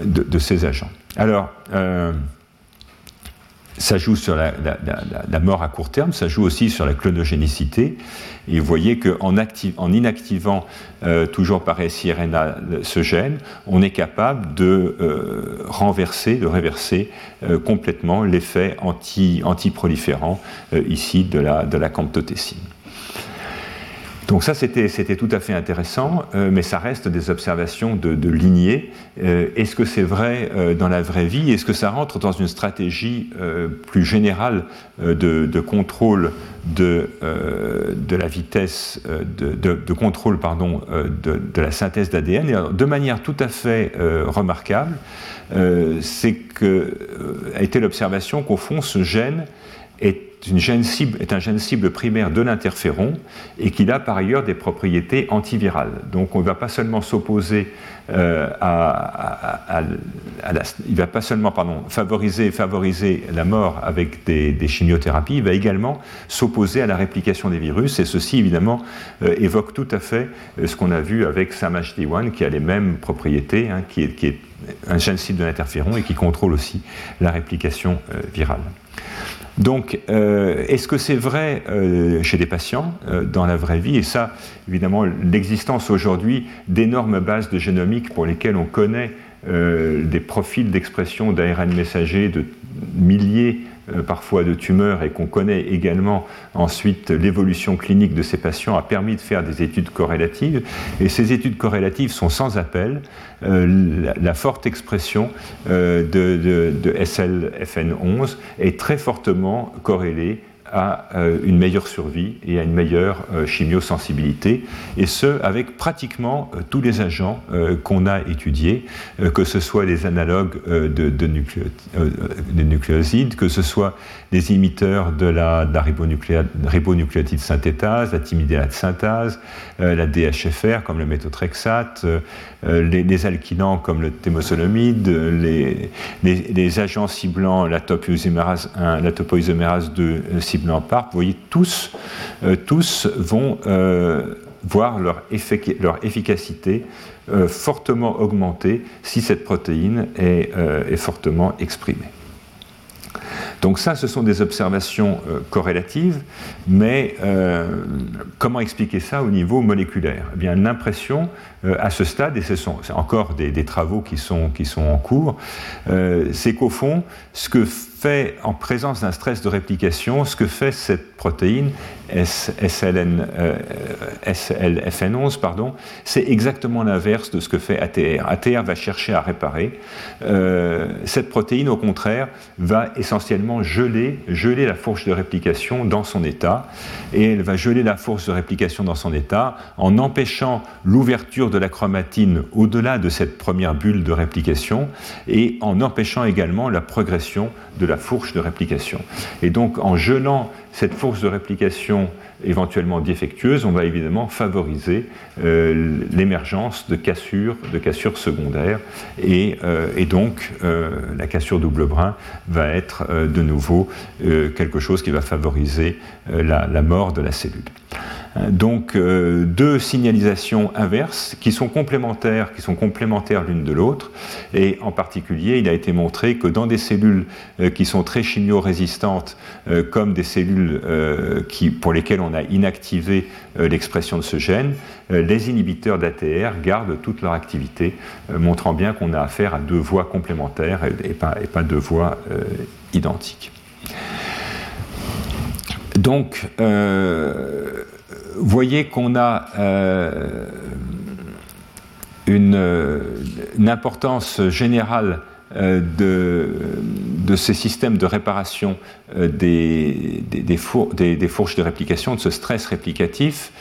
de, ces, agents. Alors, ça joue sur la, mort à court terme, ça joue aussi sur la clonogénicité. Et vous voyez qu'en en inactivant euh, toujours par siRNA ce gène, on est capable de euh, renverser, de réverser euh, complètement l'effet anti, antiproliférant ici de la, de. Donc ça, c'était tout à fait intéressant, euh, mais ça reste des observations de, de. Euh, est-ce que c'est vrai euh, dans la vraie vie? Est-ce que ça rentre dans une stratégie plus générale de, contrôle de, de, la vitesse, de, contrôle pardon, de, la synthèse d'ADN De manière tout à fait remarquable, c'est que a été l'observation qu'au fond, ce gène est est un gène cible primaire de l'interféron et qu'il a par ailleurs des propriétés antivirales. Donc on ne va pas seulement s'opposer euh, il va pas seulement pardon, favoriser, la mort avec des, chimiothérapies, il va également s'opposer à la réplication des virus et ceci évidemment euh, évoque tout à fait euh, ce qu'on a vu avec SAMHD1 qui a les mêmes propriétés, hein, qui, est, un gène cible de l'interféron et qui contrôle aussi la réplication virale. Donc, euh, est-ce que c'est vrai euh, chez des patients, euh, dans la vraie vie? Et ça, évidemment, l'existence aujourd'hui d'énormes bases de génomique pour lesquelles on connaît des profils d'expression d'ARN messager de milliers parfois de tumeurs et qu'on connaît également ensuite l'évolution clinique de ces patients a permis de faire des études corrélatives. Et ces études corrélatives sont sans appel. Euh, la, forte expression euh, de, de SLFN11 est très fortement corrélée à euh, une meilleure survie et à une meilleure euh, chimiosensibilité, et ce, avec pratiquement euh, tous les agents qu'on a étudiés, que ce soit les analogues de, de, nucléosides, que ce soit des imiteurs de la, de ribonucléotide synthétase, la timidélate synthase, la DHFR comme le méthotrexate, les, alkylants comme le thémosonomide, les, les, agents ciblant la topoisomérase 1, la topoisomérase 2 ciblant PARP, vous voyez, tous, euh, tous vont euh, voir leur, efficacité euh, fortement augmenter si cette protéine est fortement exprimée. Donc ça, ce sont des observations euh, corrélatives, mais euh, comment expliquer ça au niveau moléculaire? Eh bien, l'impression euh, à ce stade, et ce sont encore des, travaux qui sont, qui sont en cours, c'est qu'au fond, ce que fait, en présence d'un stress de réplication, ce que fait cette protéine, SLN, euh, SLFN11, pardon, c'est exactement l'inverse de ce que fait ATR. ATR va chercher à réparer. Euh, cette protéine, au contraire, va essentiellement geler, geler la fourche de réplication dans son état. Et elle va geler la fourche de réplication dans son état en empêchant l'ouverture de la chromatine au-delà de cette première bulle de réplication et en empêchant également la progression de la fourche de réplication. Et donc, en gelant cette force de réplication éventuellement défectueuse, on va évidemment favoriser euh, l'émergence de cassures, secondaires, et, euh, donc euh, la cassure double brin va être de nouveau quelque chose qui va favoriser la mort de la cellule. Donc euh, deux signalisations inverses qui sont complémentaires, qui sont complémentaires l'une de l'autre. Et en particulier, il a été montré que dans des cellules euh, qui sont très chimio-résistantes, euh, comme des cellules pour lesquelles on a inactivé l'expression de ce gène, les inhibiteurs d'ATR gardent toute leur activité, montrant bien qu'on a affaire à deux voies complémentaires et, pas, et pas, deux voies identiques. Donc, voyez qu'on a euh, une, importance générale euh, de, ces systèmes de réparation euh, des, fourches de réplication, de ce stress réplicatif.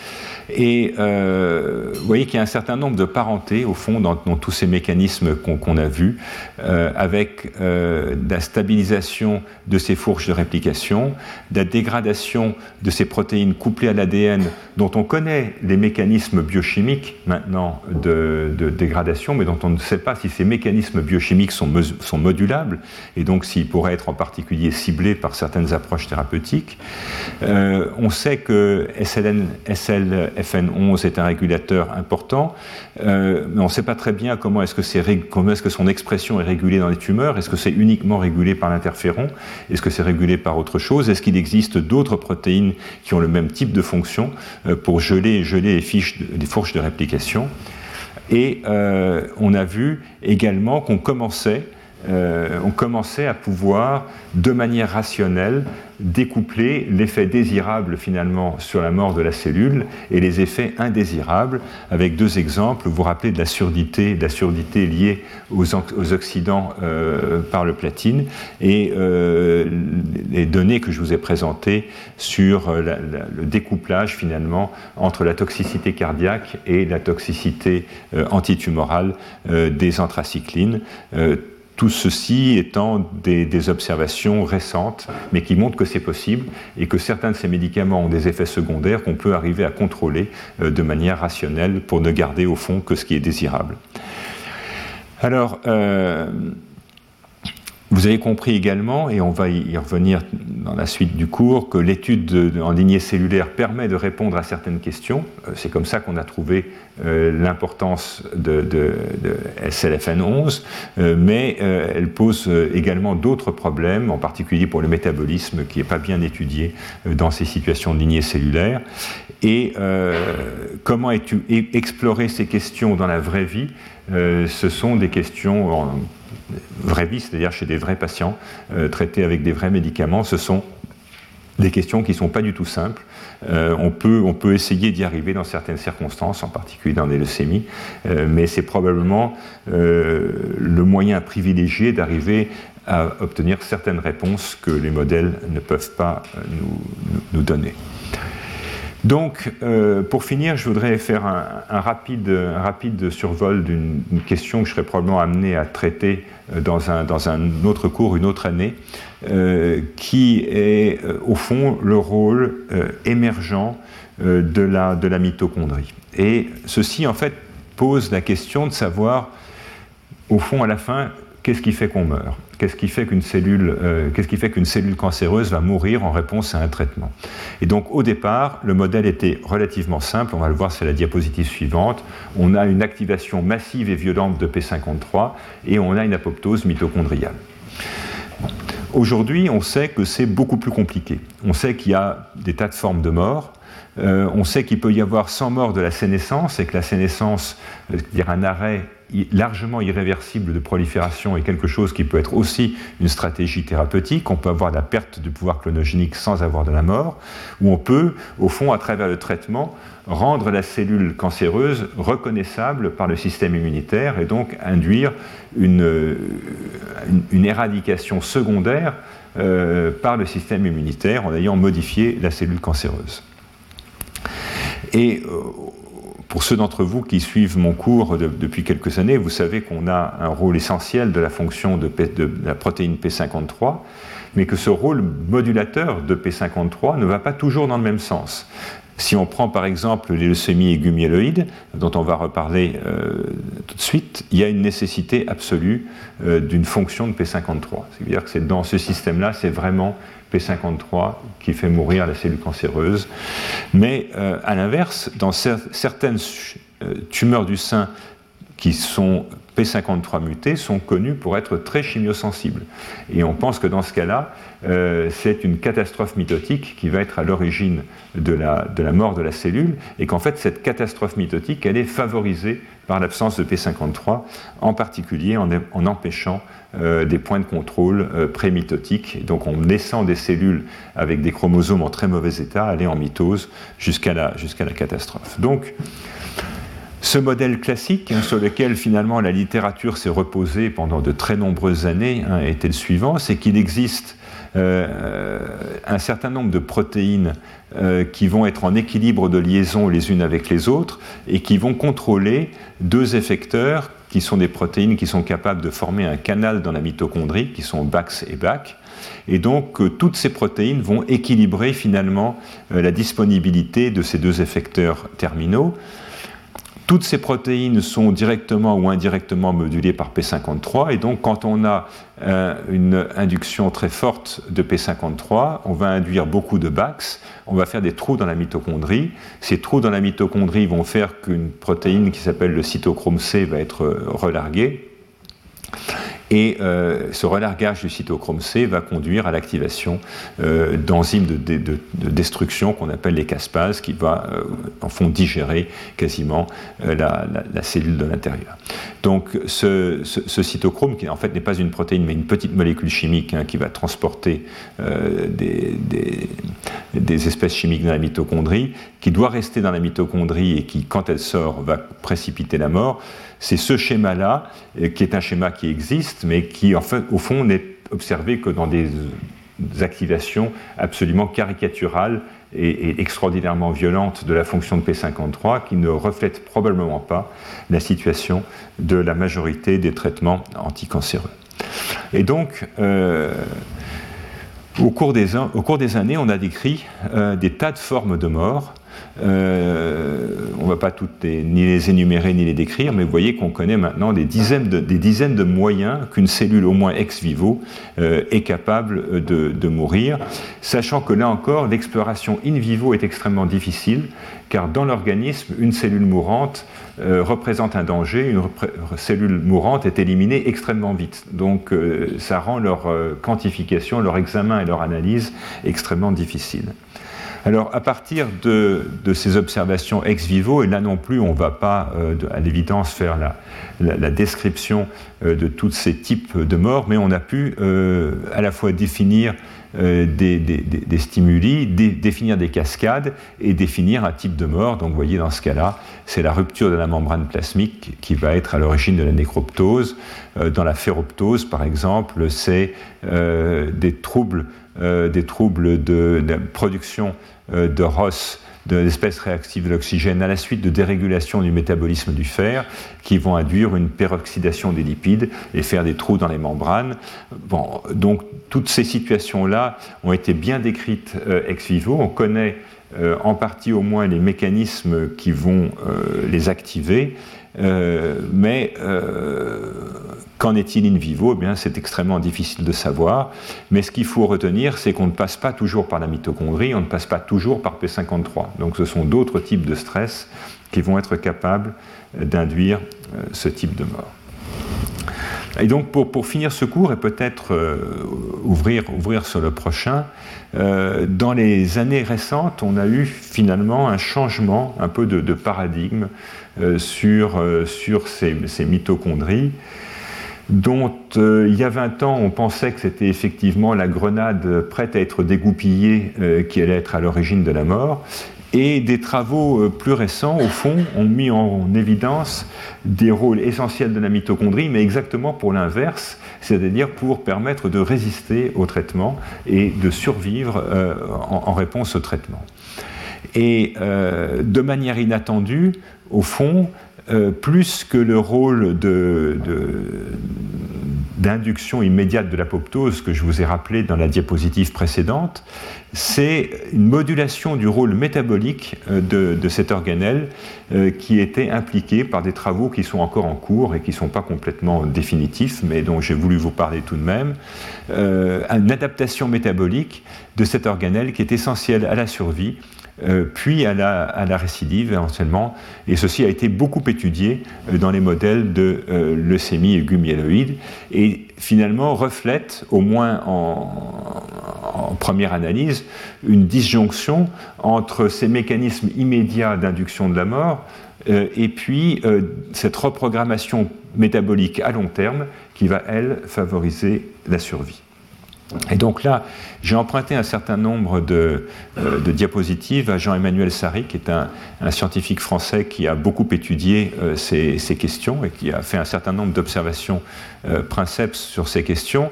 Et euh, vous voyez qu'il y a un certain nombre de parentés, au fond, dans, tous ces mécanismes qu'on a vus, euh, avec euh, la stabilisation de ces fourches de réplication, la dégradation de ces protéines couplées à l'ADN, dont on connaît les mécanismes biochimiques maintenant de, dégradation, mais dont on ne sait pas si ces mécanismes biochimiques sont, sont modulables, et donc s'ils pourraient être en particulier ciblés par certaines approches thérapeutiques. on sait que SLN, SL, FN11 est un régulateur important, euh, mais on ne sait pas très bien comment est-ce que, son expression est régulée dans les tumeurs. Est-ce que c'est uniquement régulé par l'interféron? Est-ce que c'est régulé par autre chose? Est-ce qu'il existe d'autres protéines qui ont le même type de fonction euh, pour geler, geler les, fiches, les fourches de réplication? Et euh, on a vu également qu'on commençait on commençait à pouvoir, de manière rationnelle, découpler l'effet désirable finalement sur la mort de la cellule et les effets indésirables, avec deux exemples. Vous vous rappelez de la surdité, liée aux, oxydants euh, par le platine et euh, les données que je vous ai présentées sur euh, le découplage finalement entre la toxicité cardiaque et la toxicité antitumorale des anthracyclines tout ceci étant des, observations récentes, mais qui montrent que c'est possible et que certains de ces médicaments ont des effets secondaires qu'on peut arriver à contrôler euh, de manière rationnelle pour ne garder au fond que ce qui est désirable. Alors, euh, vous avez compris également, et on va y revenir dans la suite du cours, que l'étude en lignée cellulaire permet de répondre à certaines questions. Euh, c'est comme ça qu'on a trouvé euh, l'importance de, SLFN11, euh, mais elle pose également d'autres problèmes, en particulier pour le métabolisme qui n'est pas bien étudié dans ces situations de lignée cellulaire. Et comment explorer ces questions dans la vraie vie? Ce sont des questions vraie vie, c'est-à-dire chez des vrais patients euh, traités avec des vrais médicaments, ce sont des questions qui ne sont pas du tout simples. Euh, on, peut, essayer d'y arriver dans certaines circonstances, en particulier dans des leucémies, euh, mais c'est probablement le moyen privilégié d'arriver à obtenir certaines réponses que les modèles ne peuvent pas nous donner. Donc, euh, pour finir, je voudrais faire un, rapide, survol d'une question que je serais probablement amené à traiter euh, dans un, autre cours, une autre année, euh, qui est au fond le rôle émergent de la mitochondrie. Et ceci, en fait, pose la question de savoir, au fond, à la fin, qu'est-ce qui fait qu'on meurt? Qu'est-ce qui fait qu'une cellule, euh, qu'est-ce qui fait qu'une cellule cancéreuse va mourir en réponse à un traitement? Et donc au départ, le modèle était relativement simple. On va le voir sur la diapositive suivante. On a une activation massive et violente de P53 et on a une apoptose mitochondriale. Aujourd'hui, on sait que c'est beaucoup plus compliqué. On sait qu'il y a des tas de formes de mort. Euh, on sait qu'il peut y avoir sans mort de la sénescence et que la sénescence, c'est-à-dire un arrêt largement irréversible de prolifération est quelque chose qui peut être aussi une stratégie thérapeutique. On peut avoir la perte du pouvoir clonogénique sans avoir de la mort, ou on peut, au fond, à travers le traitement, rendre la cellule cancéreuse reconnaissable par le système immunitaire et donc induire une, une, éradication secondaire euh, par le système immunitaire en ayant modifié la cellule cancéreuse. Et euh, pour ceux d'entre vous qui suivent mon cours depuis quelques années, vous savez qu'on a un rôle essentiel de la fonction de, la protéine P53, mais que ce rôle modulateur de P53 ne va pas toujours dans le même sens. Si on prend par exemple les leucémies aiguës dont on va reparler euh, tout de suite, il y a une nécessité absolue euh, d'une fonction de P53. C'est-à-dire que c'est dans ce système-là, c'est vraiment P53 qui fait mourir la cellule cancéreuse. Mais euh, à l'inverse, dans certaines tumeurs du sein qui sont P53 mutés sont connus pour être très chimiosensibles. Et on pense que dans ce cas-là, euh, c'est une catastrophe mitotique qui va être à l'origine de la, de la, mort de la cellule, et qu'en fait, cette catastrophe mitotique, elle est favorisée par l'absence de P53, en particulier en, en empêchant euh, des points de contrôle euh, prémitotiques. Donc on descend des cellules avec des chromosomes en très mauvais état, aller en mitose jusqu'à la, la catastrophe. Donc, ce modèle classique, hein, sur lequel finalement la littérature s'est reposée pendant de très nombreuses années, hein, était le suivant, c'est qu'il existe euh, un certain nombre de protéines euh, qui vont être en équilibre de liaison les unes avec les autres et qui vont contrôler deux effecteurs qui sont des protéines qui sont capables de former un canal dans la mitochondrie, qui sont BAX et BAC. Et donc, euh, toutes ces protéines vont équilibrer finalement la disponibilité de ces deux effecteurs terminaux. Toutes ces protéines sont directement ou indirectement modulées par P53. Et donc quand on a euh, une induction très forte de P53, on va induire beaucoup de BAX, on va faire des trous dans la mitochondrie. Ces trous dans la mitochondrie vont faire qu'une protéine qui s'appelle le cytochrome C va être relarguée et euh, ce relargage du cytochrome C va conduire à l'activation euh, d'enzymes de, destruction qu'on appelle les caspases, qui va euh, en fond digérer quasiment la, cellule de l'intérieur. Donc ce, cytochrome, qui en fait n'est pas une protéine mais une petite molécule chimique hein, qui va transporter des, des, espèces chimiques dans la mitochondrie, qui doit rester dans la mitochondrie et qui, quand elle sort, va précipiter la mort, c'est ce schéma-là, euh, qui est un schéma qui existe, mais qui, au fond, n'est observé que dans des activations absolument caricaturales et, extraordinairement violentes de la fonction de P53, qui ne reflètent probablement pas la situation de la majorité des traitements anticancéreux. Et donc, euh, au, cours des, années, on a décrit euh, des tas de formes de mort euh, on ne va pas toutes ni les énumérer ni les décrire, mais vous voyez qu'on connaît maintenant des dizaines de, moyens qu'une cellule, au moins ex vivo, euh, est capable de, mourir, sachant que là encore, l'exploration in vivo est extrêmement difficile, car dans l'organisme, une cellule mourante euh, représente un danger, une cellule mourante est éliminée extrêmement vite. Donc ça rend leur quantification, leur examen et leur analyse extrêmement difficiles. Alors, à partir de, ces observations ex vivo, et là non plus, on ne va pas, euh, à l'évidence, faire la, description euh, de tous ces types de morts, mais on a pu euh, à la fois définir des, stimuli, définir des cascades et définir un type de mort. Donc, vous voyez, dans ce cas-là, c'est la rupture de la membrane plasmique qui va être à l'origine de la nécroptose. dans la ferroptose, par exemple, c'est des troubles, des troubles de, production de Ross de l'espèce réactive de l'oxygène à la suite de dérégulation du métabolisme du fer qui vont induire une peroxydation des lipides et faire des trous dans les membranes. Bon, donc toutes ces situations-là ont été bien décrites euh, ex vivo. On connaît euh, en partie au moins les mécanismes qui vont les activer, mais Qu'en est-il in vivo? Eh bien, c'est extrêmement difficile de savoir. Mais ce qu'il faut retenir, c'est qu'on ne passe pas toujours par la mitochondrie, on ne passe pas toujours par P53. Donc, ce sont d'autres types de stress qui vont être capables d'induire euh, ce type de mort. Et donc pour, pour finir ce cours et peut-être ouvrir, ouvrir sur le prochain, dans les années récentes, on a eu finalement un changement un peu de, paradigme sur, sur ces, ces mitochondries dont euh, il y a 20 ans on pensait que c'était effectivement la grenade prête à être dégoupillée euh, qui allait être à l'origine de la mort. Et des travaux euh, plus récents, au fond, ont mis en évidence des rôles essentiels de la mitochondrie, mais exactement pour l'inverse, c'est-à-dire pour permettre de résister au traitement et de survivre en, réponse au traitement. Et de manière inattendue, au fond, euh, plus que le rôle d'induction immédiate de l'apoptose que je vous ai rappelé dans la diapositive précédente, c'est une modulation du rôle métabolique euh, de, cet organelle euh, qui était impliqué par des travaux qui sont encore en cours et qui ne sont pas complètement définitifs, mais dont j'ai voulu vous parler tout de même. une adaptation métabolique de cet organelle qui est essentielle à la survie puis à la, récidive éventuellement. Et ceci a été beaucoup étudié euh, dans les modèles de euh, leucémie aiguë myéloïde et finalement reflète, au moins en, première analyse, une disjonction entre ces mécanismes immédiats d'induction de la mort et puis cette reprogrammation métabolique à long terme qui va, elle, favoriser la survie. Et donc là, j'ai emprunté un certain nombre de, euh, diapositives à Jean-Emmanuel Sarri, qui est un, scientifique français qui a beaucoup étudié euh, ces, questions et qui a fait un certain nombre d'observations euh, sur ces questions.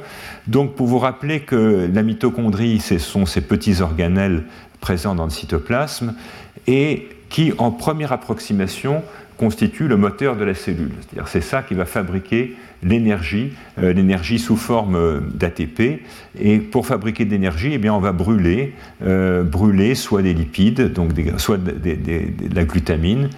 Donc pour vous rappeler que la mitochondrie, ce sont ces petits organelles présents dans le cytoplasme et qui, en première approximation, constituent le moteur de la cellule. C'est-à-dire c'est ça qui va fabriquer l'énergie, euh, l'énergie sous forme euh, d'ATP. Et pour fabriquer de l'énergie, eh bien, on va brûler, euh, brûler soit des lipides, donc soit de, la glutamine,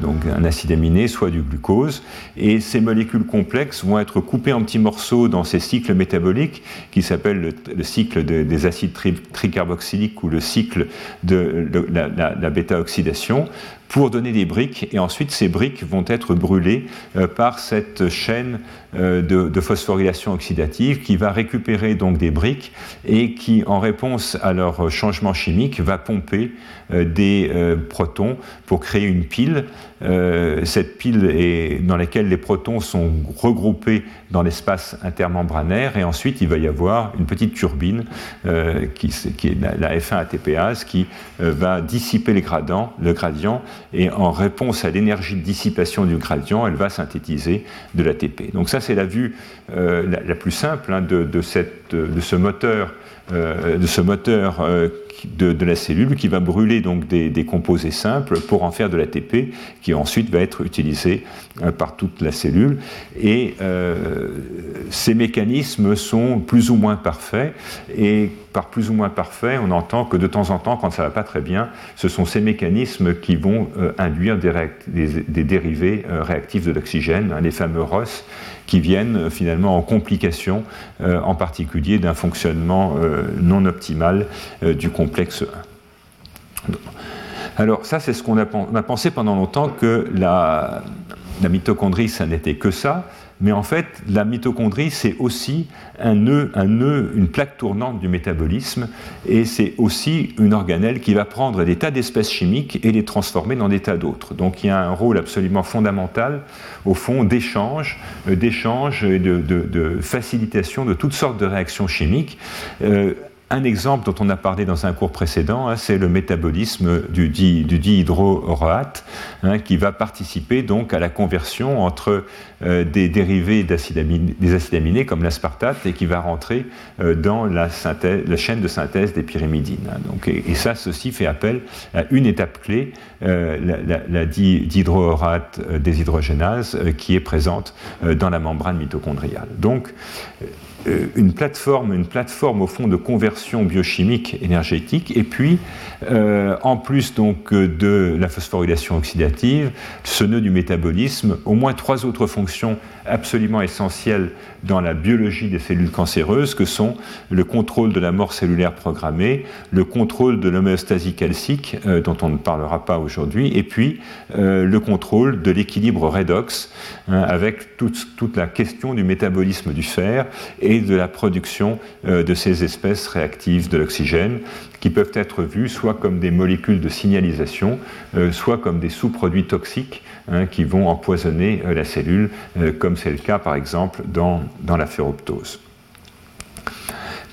donc un acide aminé, soit du glucose. Et ces molécules complexes vont être coupées en petits morceaux dans ces cycles métaboliques qui s'appellent le, cycle des acides tricarboxyliques ou le cycle de la bêta-oxydation pour donner des briques, et ensuite ces briques vont être brûlées par cette chaîne euh, de, phosphorylation oxydative qui va récupérer donc des briques et qui, en réponse à leur changement chimique, va pomper euh, des protons pour créer une pile. cette pile est, dans laquelle les protons sont regroupés dans l'espace intermembranaire, et ensuite il va y avoir une petite turbine qui, est la F1 ATPase qui va dissiper les gradients, le gradient et en réponse à l'énergie de dissipation du gradient, elle va synthétiser de l'ATP. Donc ça, c'est la vue euh, la, plus simple hein, de, ce moteur, euh, de ce moteur euh, de, la cellule qui va brûler donc des, composés simples pour en faire de l'ATP qui ensuite va être utilisé par toute la cellule. Et ces mécanismes sont plus ou moins parfaits. Et par plus ou moins parfaits, on entend que de temps en temps, quand ça ne va pas très bien, ce sont ces mécanismes qui vont induire des, dérivés réactifs de l'oxygène, hein, les fameux ROS, qui viennent finalement en complication, en particulier d'un fonctionnement non optimal du complexe 1. Alors ça, c'est ce qu'on a, pensé pendant longtemps que la mitochondrie, ça n'était que ça, mais en fait, la mitochondrie, c'est aussi un nœud, un nœud, une plaque tournante du métabolisme, et c'est aussi une organelle qui va prendre des tas d'espèces chimiques et les transformer dans des tas d'autres. Donc il y a un rôle absolument fondamental, au fond, d'échange, euh, d'échange et de, facilitation de toutes sortes de réactions chimiques. Euh, un exemple dont on a parlé dans un cours précédent, hein, c'est le métabolisme du, di, hein, qui va participer donc à la conversion entre euh, des dérivés des acides aminés comme l'aspartate et qui va rentrer euh, dans la, chaîne de synthèse des pyrimidines. Hein. donc, et, ça, ceci fait appel à une étape clé, euh, la, dihydroorate déshydrogénase, qui est présente dans la membrane mitochondriale. Une plateforme, une plateforme au fond de conversion biochimique énergétique, et puis euh, en plus donc de la phosphorylation oxydative, ce nœud du métabolisme, au moins trois autres fonctions absolument essentielles dans la biologie des cellules cancéreuses, que sont le contrôle de la mort cellulaire programmée, le contrôle de l'homéostasie calcique, euh, dont on ne parlera pas aujourd'hui, et puis le contrôle de l'équilibre redox, hein, avec toute, toute la question du métabolisme du fer et de la production euh, de ces espèces réactives de l'oxygène, qui peuvent être vues soit comme des molécules de signalisation, euh, soit comme des sous-produits toxiques hein, qui vont empoisonner euh, la cellule, comme c'est le cas par exemple dans, dans la ferroptose.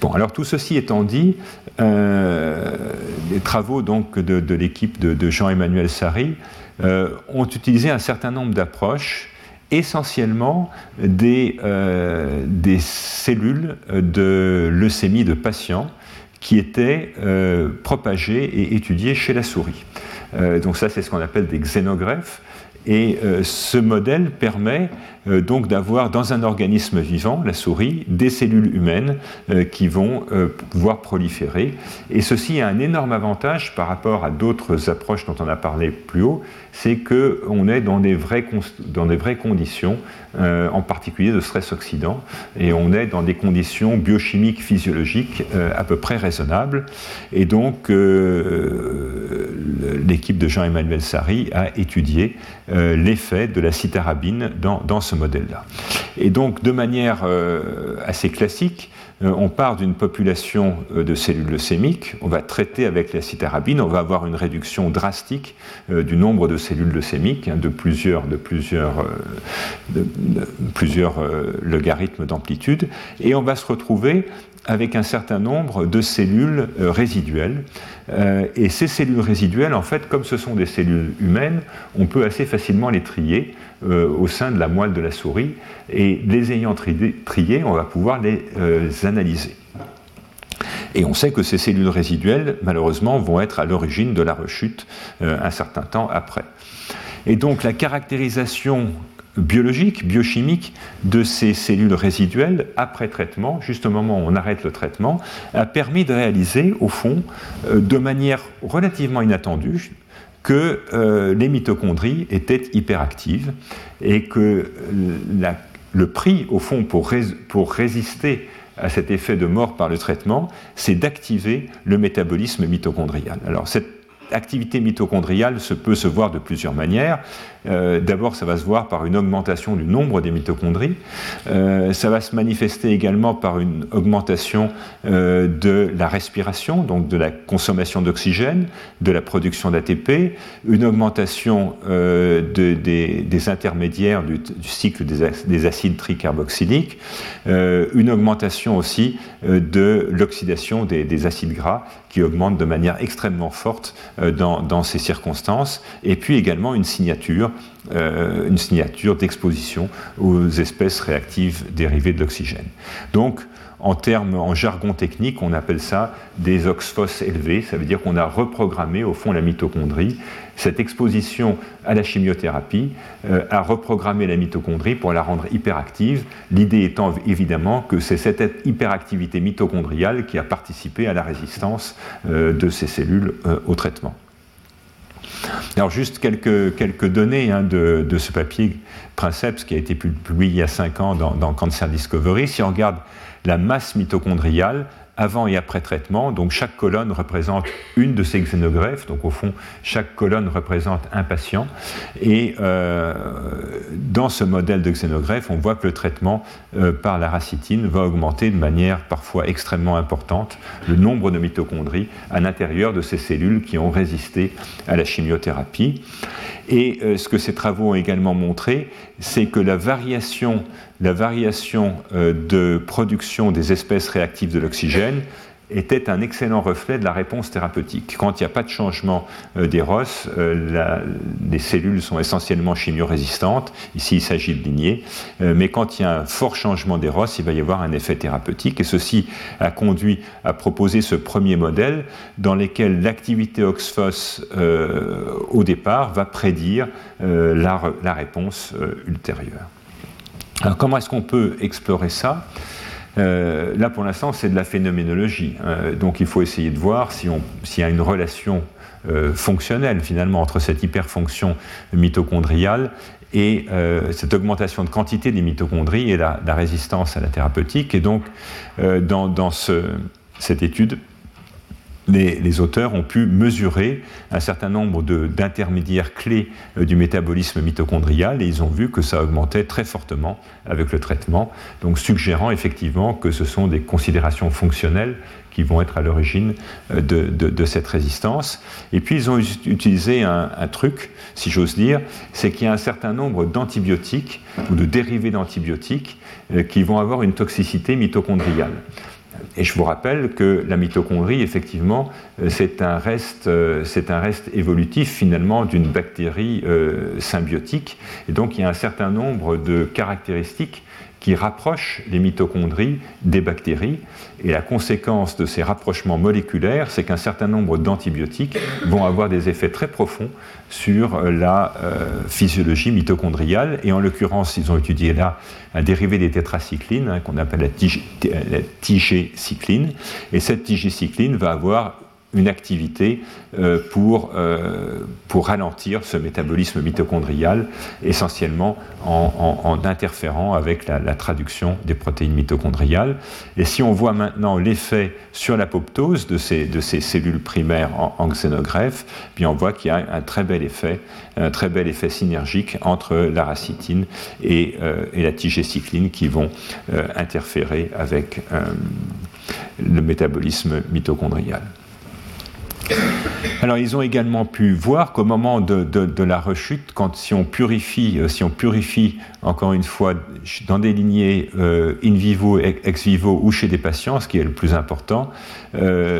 Bon, alors tout ceci étant dit, les travaux donc de, l'équipe de, Jean-Emmanuel Sarri ont utilisé un certain nombre d'approches essentiellement des, euh, des, cellules de leucémie de patients qui étaient euh, propagées et étudiées chez la souris. Euh, donc ça, c'est ce qu'on appelle des xénogreffes. Et ce modèle permet euh, donc d'avoir dans un organisme vivant, la souris, des cellules humaines euh, qui vont euh, pouvoir proliférer. Et ceci a un énorme avantage par rapport à d'autres approches dont on a parlé plus haut, c'est qu'on est dans des, vraies, conditions, en particulier de stress oxydant, et on est dans des conditions biochimiques, physiologiques à peu près raisonnables. Et donc, l'équipe de Jean-Emmanuel Sari a étudié l'effet de la citarabine dans, dans ce modèle-là. Et donc, de manière euh, assez classique, euh, on part d'une population euh, de cellules leucémiques, on va traiter avec la citarabine, on va avoir une réduction drastique du nombre de cellules leucémiques, hein, de plusieurs, de plusieurs, plusieurs logarithmes d'amplitude, et on va se retrouver avec un certain nombre de cellules résiduelles. et ces cellules résiduelles, en fait, comme ce sont des cellules humaines, on peut assez facilement les trier euh, au sein de la moelle de la souris, et les ayant triées, on va pouvoir les euh, analyser. Et on sait que ces cellules résiduelles, malheureusement, vont être à l'origine de la rechute euh, un certain temps après. Et donc la caractérisation biologique, biochimique de ces cellules résiduelles après traitement, juste au moment où on arrête le traitement, a permis de réaliser, au fond, de manière relativement inattendue, que euh, les mitochondries étaient hyperactives et que le prix, au fond, pour, pour résister à cet effet de mort par le traitement, c'est d'activer le métabolisme mitochondrial. Alors cette activité mitochondriale se peut se voir de plusieurs manières. Euh, d'abord, ça va se voir par une augmentation du nombre des mitochondries. Euh, ça va se manifester également par une augmentation euh, de la respiration, donc de la consommation d'oxygène, de la production d'ATP, une augmentation des, intermédiaires du, cycle des, acides tricarboxyliques, une augmentation aussi de l'oxydation des, acides gras qui augmente de manière extrêmement forte dans, dans ces circonstances, et puis également une signature euh, une signature d'exposition aux espèces réactives dérivées de l'oxygène. Donc, en termes, en jargon technique, on appelle ça des oxphos élevés. Ça veut dire qu'on a reprogrammé au fond la mitochondrie. Cette exposition à la chimiothérapie euh, a reprogrammé la mitochondrie pour la rendre hyperactive. L'idée étant évidemment que c'est cette hyperactivité mitochondriale qui a participé à la résistance euh, de ces cellules au traitement. Alors juste quelques, quelques données hein, de, de, ce papier Princeps qui a été publié il y a 5 ans dans, dans Cancer Discovery. Si on regarde la masse mitochondriale, avant et après traitement. Donc chaque colonne représente une de ces xénogreffes. Donc au fond, chaque colonne représente un patient. Et euh, dans ce modèle de xénogreffe, on voit que le traitement euh, par la racitine va augmenter de manière parfois extrêmement importante le nombre de mitochondries à l'intérieur de ces cellules qui ont résisté à la chimiothérapie. Et euh, ce que ces travaux ont également montré, c'est que la variation, la variation euh, de production des espèces réactives de l'oxygène était un excellent reflet de la réponse thérapeutique. Quand il n'y a pas de changement euh, des ROS, euh, les cellules sont essentiellement chimiorésistantes. Ici, il s'agit de lignées. Mais quand il y a un fort changement des ROS, il va y avoir un effet thérapeutique. Et ceci a conduit à proposer ce premier modèle dans lequel l'activité OXPHOS au départ va prédire la, réponse ultérieure. Alors, comment est-ce qu'on peut explorer ça là, pour l'instant, c'est de la phénoménologie. donc, il faut essayer de voir s'il y a une relation fonctionnelle, finalement, entre cette hyperfonction mitochondriale et cette augmentation de quantité des mitochondries et la, résistance à la thérapeutique. Et donc, dans, cette étude, les, auteurs ont pu mesurer un certain nombre d'intermédiaires clés euh, du métabolisme mitochondrial et ils ont vu que ça augmentait très fortement avec le traitement, donc suggérant effectivement que ce sont des considérations fonctionnelles qui vont être à l'origine euh, de, cette résistance. Et puis ils ont utilisé un, un truc, si j'ose dire, c'est qu'il y a un certain nombre d'antibiotiques ou de dérivés d'antibiotiques euh, qui vont avoir une toxicité mitochondriale. Et je vous rappelle que la mitochondrie, effectivement, euh, c'est un, reste, euh, un reste évolutif finalement d'une bactérie euh, symbiotique. Et donc il y a un certain nombre de caractéristiques qui rapprochent les mitochondries des bactéries. Et la conséquence de ces rapprochements moléculaires, c'est qu'un certain nombre d'antibiotiques vont avoir des effets très profonds sur la physiologie mitochondriale. Et en l'occurrence, ils ont étudié là un dérivé des tétracyclines hein, qu'on appelle la, tigécycline. Et cette tigécycline va avoir une activité euh, pour, euh, pour ralentir ce métabolisme mitochondrial, essentiellement en, interférant avec la, traduction des protéines mitochondriales. Et si on voit maintenant l'effet sur l'apoptose de ces, de ces cellules primaires en, en xénogreffe, on voit qu'il y a un très bel effet, un très bel effet synergique entre la racitine et, euh, et la tigécycline qui vont interférer avec le métabolisme mitochondrial. Alors ils ont également pu voir qu'au moment de, la rechute, quand si on purifie, euh, si on purifie encore une fois dans des lignées euh, in vivo, ex vivo ou chez des patients, ce qui est le plus important, euh,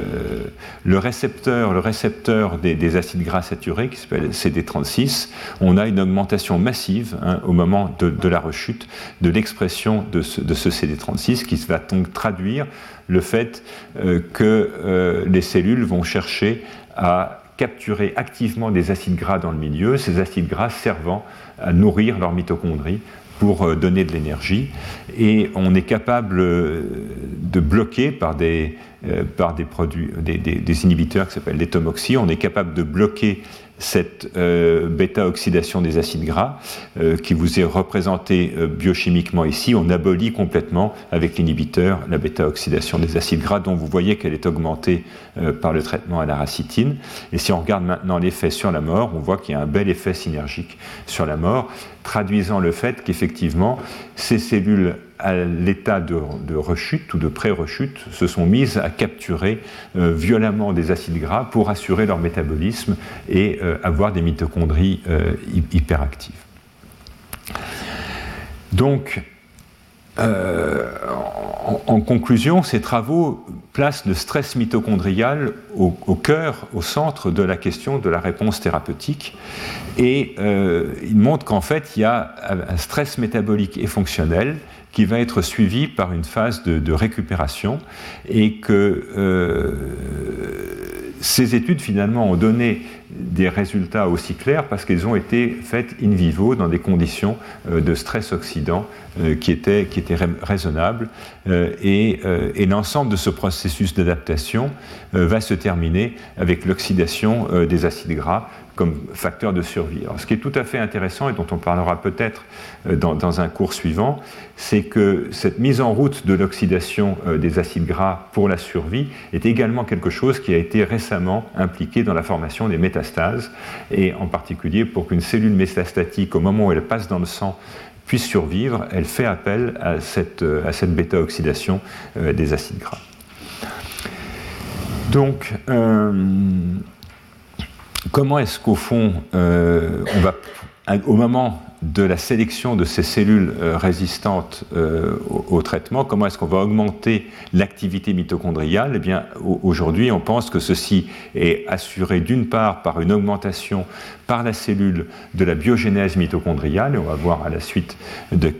le récepteur, le récepteur des, acides gras saturés qui s'appelle CD36, on a une augmentation massive hein, au moment de, la rechute de l'expression de ce, ce CD36 qui va donc traduire le fait que les cellules vont chercher à capturer activement des acides gras dans le milieu, ces acides gras servant à nourrir leurs mitochondries pour euh, donner de l'énergie. Et on est capable euh, de bloquer par des, euh, par des produits, des, inhibiteurs qui s'appellent l'étomoxy, on est capable de bloquer cette euh, bêta-oxydation des acides gras euh, qui vous est représentée euh, biochimiquement ici, on abolit complètement avec l'inhibiteur la bêta-oxydation des acides gras dont vous voyez qu'elle est augmentée par le traitement à la racitine. Et si on regarde maintenant l'effet sur la mort, on voit qu'il y a un bel effet synergique sur la mort, traduisant le fait qu'effectivement ces cellules à l'état de, rechute ou de pré-rechute se sont mises à capturer euh, violemment des acides gras pour assurer leur métabolisme et euh, avoir des mitochondries euh, hyperactives. Donc, en, conclusion, ces travaux placent le stress mitochondrial au, cœur, au centre de la question de la réponse thérapeutique. Et ils montrent qu'en fait, il y a un stress métabolique et fonctionnel qui va être suivi par une phase de, récupération et que euh, ces études finalement ont donné des résultats aussi clairs parce qu'elles ont été faites in vivo dans des conditions euh, de stress oxydant euh, qui étaient, qui étaient raisonnables. Et, et l'ensemble de ce processus d'adaptation va se terminer avec l'oxydation des acides gras comme facteur de survie. Ce qui est tout à fait intéressant et dont on parlera peut-être euh, dans, un cours suivant, c'est que cette mise en route de l'oxydation euh, des acides gras pour la survie est également quelque chose qui a été récemment impliqué dans la formation des métastases, et en particulier pour qu'une cellule métastatique, au moment où elle passe dans le sang, puisse survivre, elle fait appel à cette, euh, à cette bêta-oxydation des acides gras. Donc, comment est-ce qu'au fond, euh, au moment de la sélection de ces cellules euh, résistantes euh, au, traitement, comment est-ce qu'on va augmenter l'activité mitochondriale? Eh bien, aujourd'hui, on pense que ceci est assuré d'une part par une augmentation par la cellule de la biogénèse mitochondriale, et on va voir à la suite de,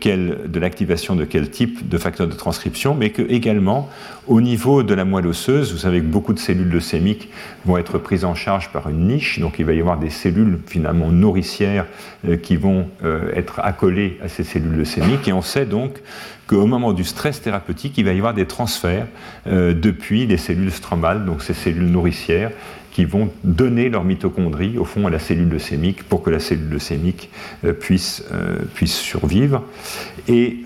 de l'activation de quel type de facteur de transcription, mais que également au niveau de la moelle osseuse, vous savez que beaucoup de cellules leucémiques vont être prises en charge par une niche, donc il va y avoir des cellules finalement nourricières euh, qui vont être accolés à ces cellules leucémiques. Et on sait donc qu'au moment du stress thérapeutique, il va y avoir des transferts depuis les cellules stromales, donc ces cellules nourricières, qui vont donner leur mitochondrie au fond à la cellule leucémique pour que la cellule leucémique puisse, puisse survivre. Et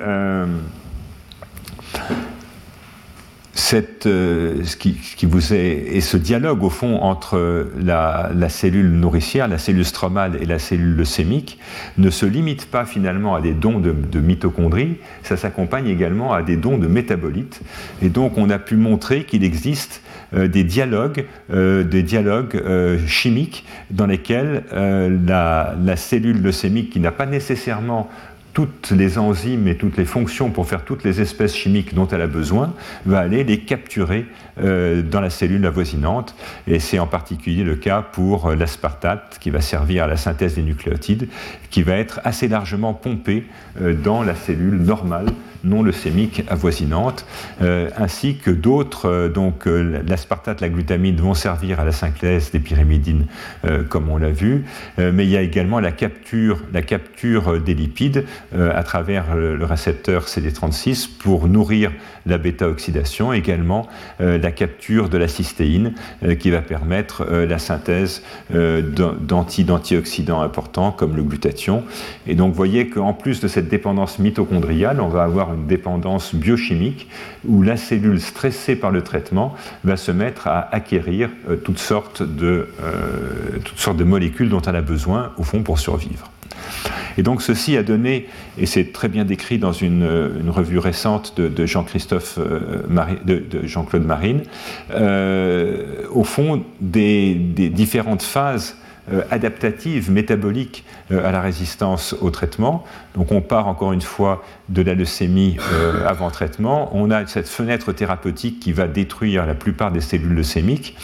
cette, euh, ce, qui, vous est, et ce dialogue au fond entre la, cellule nourricière, la cellule stromale et la cellule leucémique ne se limite pas finalement à des dons de, mitochondrie, ça s'accompagne également à des dons de métabolites. Et donc on a pu montrer qu'il existe euh, des dialogues, euh, des dialogues chimiques dans lesquels la, la, cellule leucémique qui n'a pas nécessairement toutes les enzymes et toutes les fonctions pour faire toutes les espèces chimiques dont elle a besoin, va aller les capturer euh, dans la cellule avoisinante. Et c'est en particulier le cas pour l'aspartate qui va servir à la synthèse des nucléotides, qui va être assez largement pompé euh, dans la cellule normale non leucémique avoisinante, euh, ainsi que d'autres, euh, donc euh, l'aspartate, la glutamine vont servir à la synthèse des pyrimidines, comme on l'a vu, mais il y a également la capture, la capture des lipides à travers le récepteur CD36 pour nourrir la bêta-oxydation, également la capture de la cystéine qui va permettre la synthèse d'antioxydants importants comme le glutathion. Et donc vous voyez qu'en plus de cette dépendance mitochondriale, on va avoir une dépendance biochimique où la cellule stressée par le traitement va se mettre à acquérir euh, toutes, sortes de, euh, toutes sortes de molécules dont elle a besoin au fond pour survivre. Et donc ceci a donné, et c'est très bien décrit dans une, revue récente de, Jean-Christophe euh, de, Jean-Claude Marine, au fond des, différentes phases euh, adaptative, métabolique euh, à la résistance au traitement. Donc on part encore une fois de la leucémie euh, avant traitement. On a cette fenêtre thérapeutique qui va détruire la plupart des cellules leucémiques,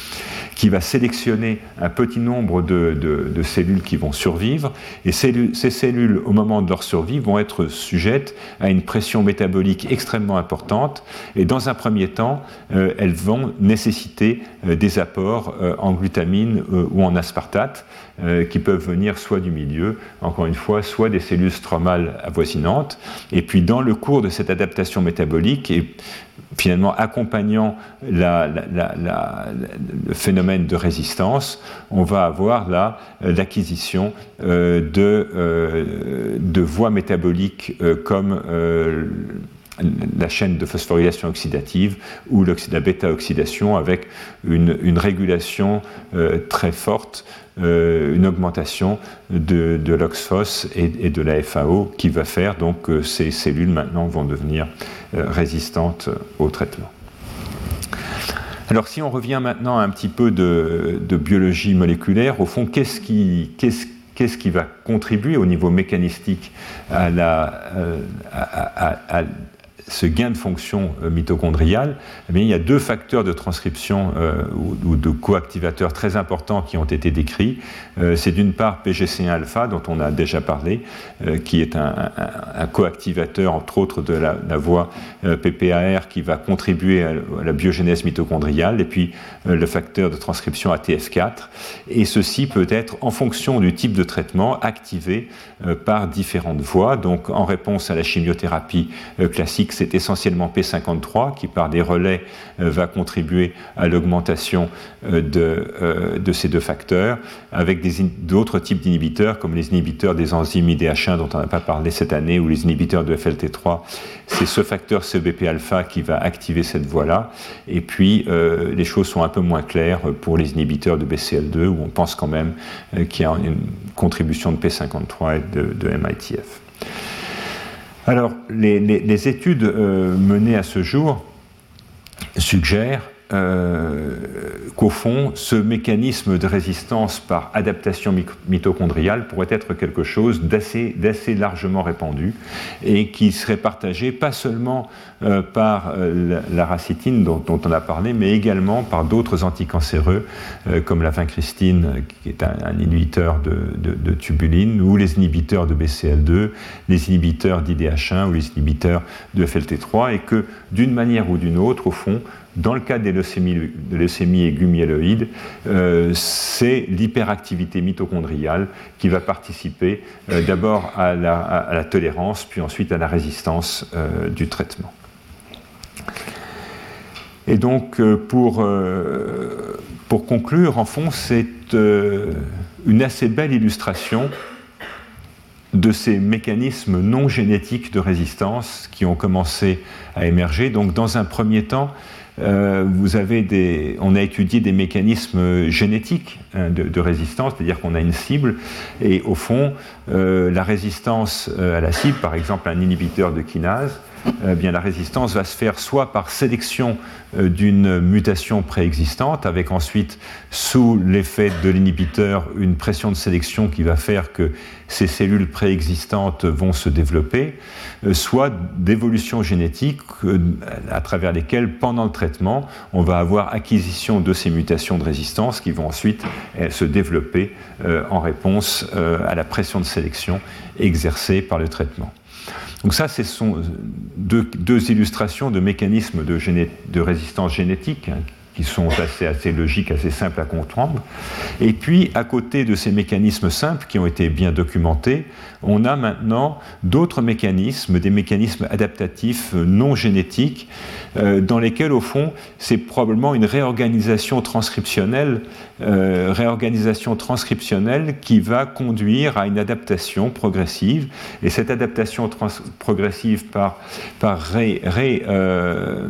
qui va sélectionner un petit nombre de, cellules qui vont survivre. Et ces cellules, au moment de leur survie, vont être sujettes à une pression métabolique extrêmement importante. Et dans un premier temps, elles vont nécessiter des apports en glutamine ou en aspartate. Euh, qui peuvent venir soit du milieu, encore une fois, soit des cellules stromales avoisinantes. Et puis dans le cours de cette adaptation métabolique, et finalement accompagnant le phénomène de résistance, on va avoir là euh, l'acquisition euh, de, de, voies métaboliques comme la chaîne de phosphorylation oxydative ou la bêta-oxydation avec une, régulation très forte euh, une augmentation de, l'oxphos et, de la FAO qui va faire donc que ces cellules maintenant vont devenir euh, résistantes au traitement. Alors si on revient maintenant un petit peu de, biologie moléculaire, au fond, qu'est-ce qui, qu'est-ce qui va contribuer au niveau mécanistique à, la, euh, ce gain de fonction euh, mitochondriale, eh il y a deux facteurs de transcription euh, ou, de coactivateurs très importants qui ont été décrits. Euh, c'est d'une part PGC1-alpha, dont on a déjà parlé, qui est un, coactivateur, entre autres, de la, voie PPAR qui va contribuer à, la biogénèse mitochondriale, et puis le facteur de transcription ATF4. Et ceci peut être, en fonction du type de traitement, activé par différentes voies. Donc, en réponse à la chimiothérapie classique, c'est essentiellement P53 qui, par des relais, euh, va contribuer à l'augmentation euh, euh, de, ces deux facteurs, avec d'autres types d'inhibiteurs, comme les inhibiteurs des enzymes IDH1 dont on n'a pas parlé cette année, ou les inhibiteurs de FLT3. C'est ce facteur CBP-alpha qui va activer cette voie-là. Et puis, les choses sont un peu moins claires pour les inhibiteurs de BCL2, où on pense quand même qu'il y a une contribution de P53 et de, de MITF. Alors, les, études euh, menées à ce jour suggèrent euh, qu'au fond, ce mécanisme de résistance par adaptation mitochondriale pourrait être quelque chose d'assez largement répandu et qui serait partagé pas seulement euh, par euh, la, dont, on a parlé, mais également par d'autres anticancéreux comme la vincristine qui est un, inhibiteur de, tubuline ou les inhibiteurs de BCL2, les inhibiteurs d'IDH1 ou les inhibiteurs de FLT3 et que d'une manière ou d'une autre, au fond, dans le cas des leucémies, de leucémie ligumielloïdes, c'est l'hyperactivité mitochondriale qui va participer d'abord à la, tolérance, puis ensuite à la résistance du traitement. Et donc, pour, pour conclure, en fond, c'est une assez belle illustration de ces mécanismes non génétiques de résistance qui ont commencé à émerger. Donc, dans un premier temps, euh, vous avez des, on a étudié des mécanismes génétiques hein, de, résistance, c'est-à-dire qu'on a une cible, et au fond, euh, la résistance euh, à la cible, par exemple un inhibiteur de kinase, bien, la résistance va se faire soit par sélection euh, d'une mutation préexistante, avec ensuite, sous l'effet de l'inhibiteur, une pression de sélection qui va faire que ces cellules préexistantes vont se développer, euh, soit d'évolution génétique euh, à travers lesquelles, pendant le traitement, on va avoir acquisition de ces mutations de résistance qui vont ensuite se développer en réponse à la pression de sélection exercée par le traitement. Donc ça, ce sont deux, illustrations de mécanismes de, résistance génétique hein, qui sont assez, assez logiques, assez simples à comprendre. Et puis, à côté de ces mécanismes simples qui ont été bien documentés, on a maintenant d'autres mécanismes, des mécanismes adaptatifs non génétiques, euh, dans lesquels, au fond, c'est probablement une réorganisation transcriptionnelle, euh, réorganisation transcriptionnelle qui va conduire à une adaptation progressive. Et cette adaptation progressive par, par ré, euh,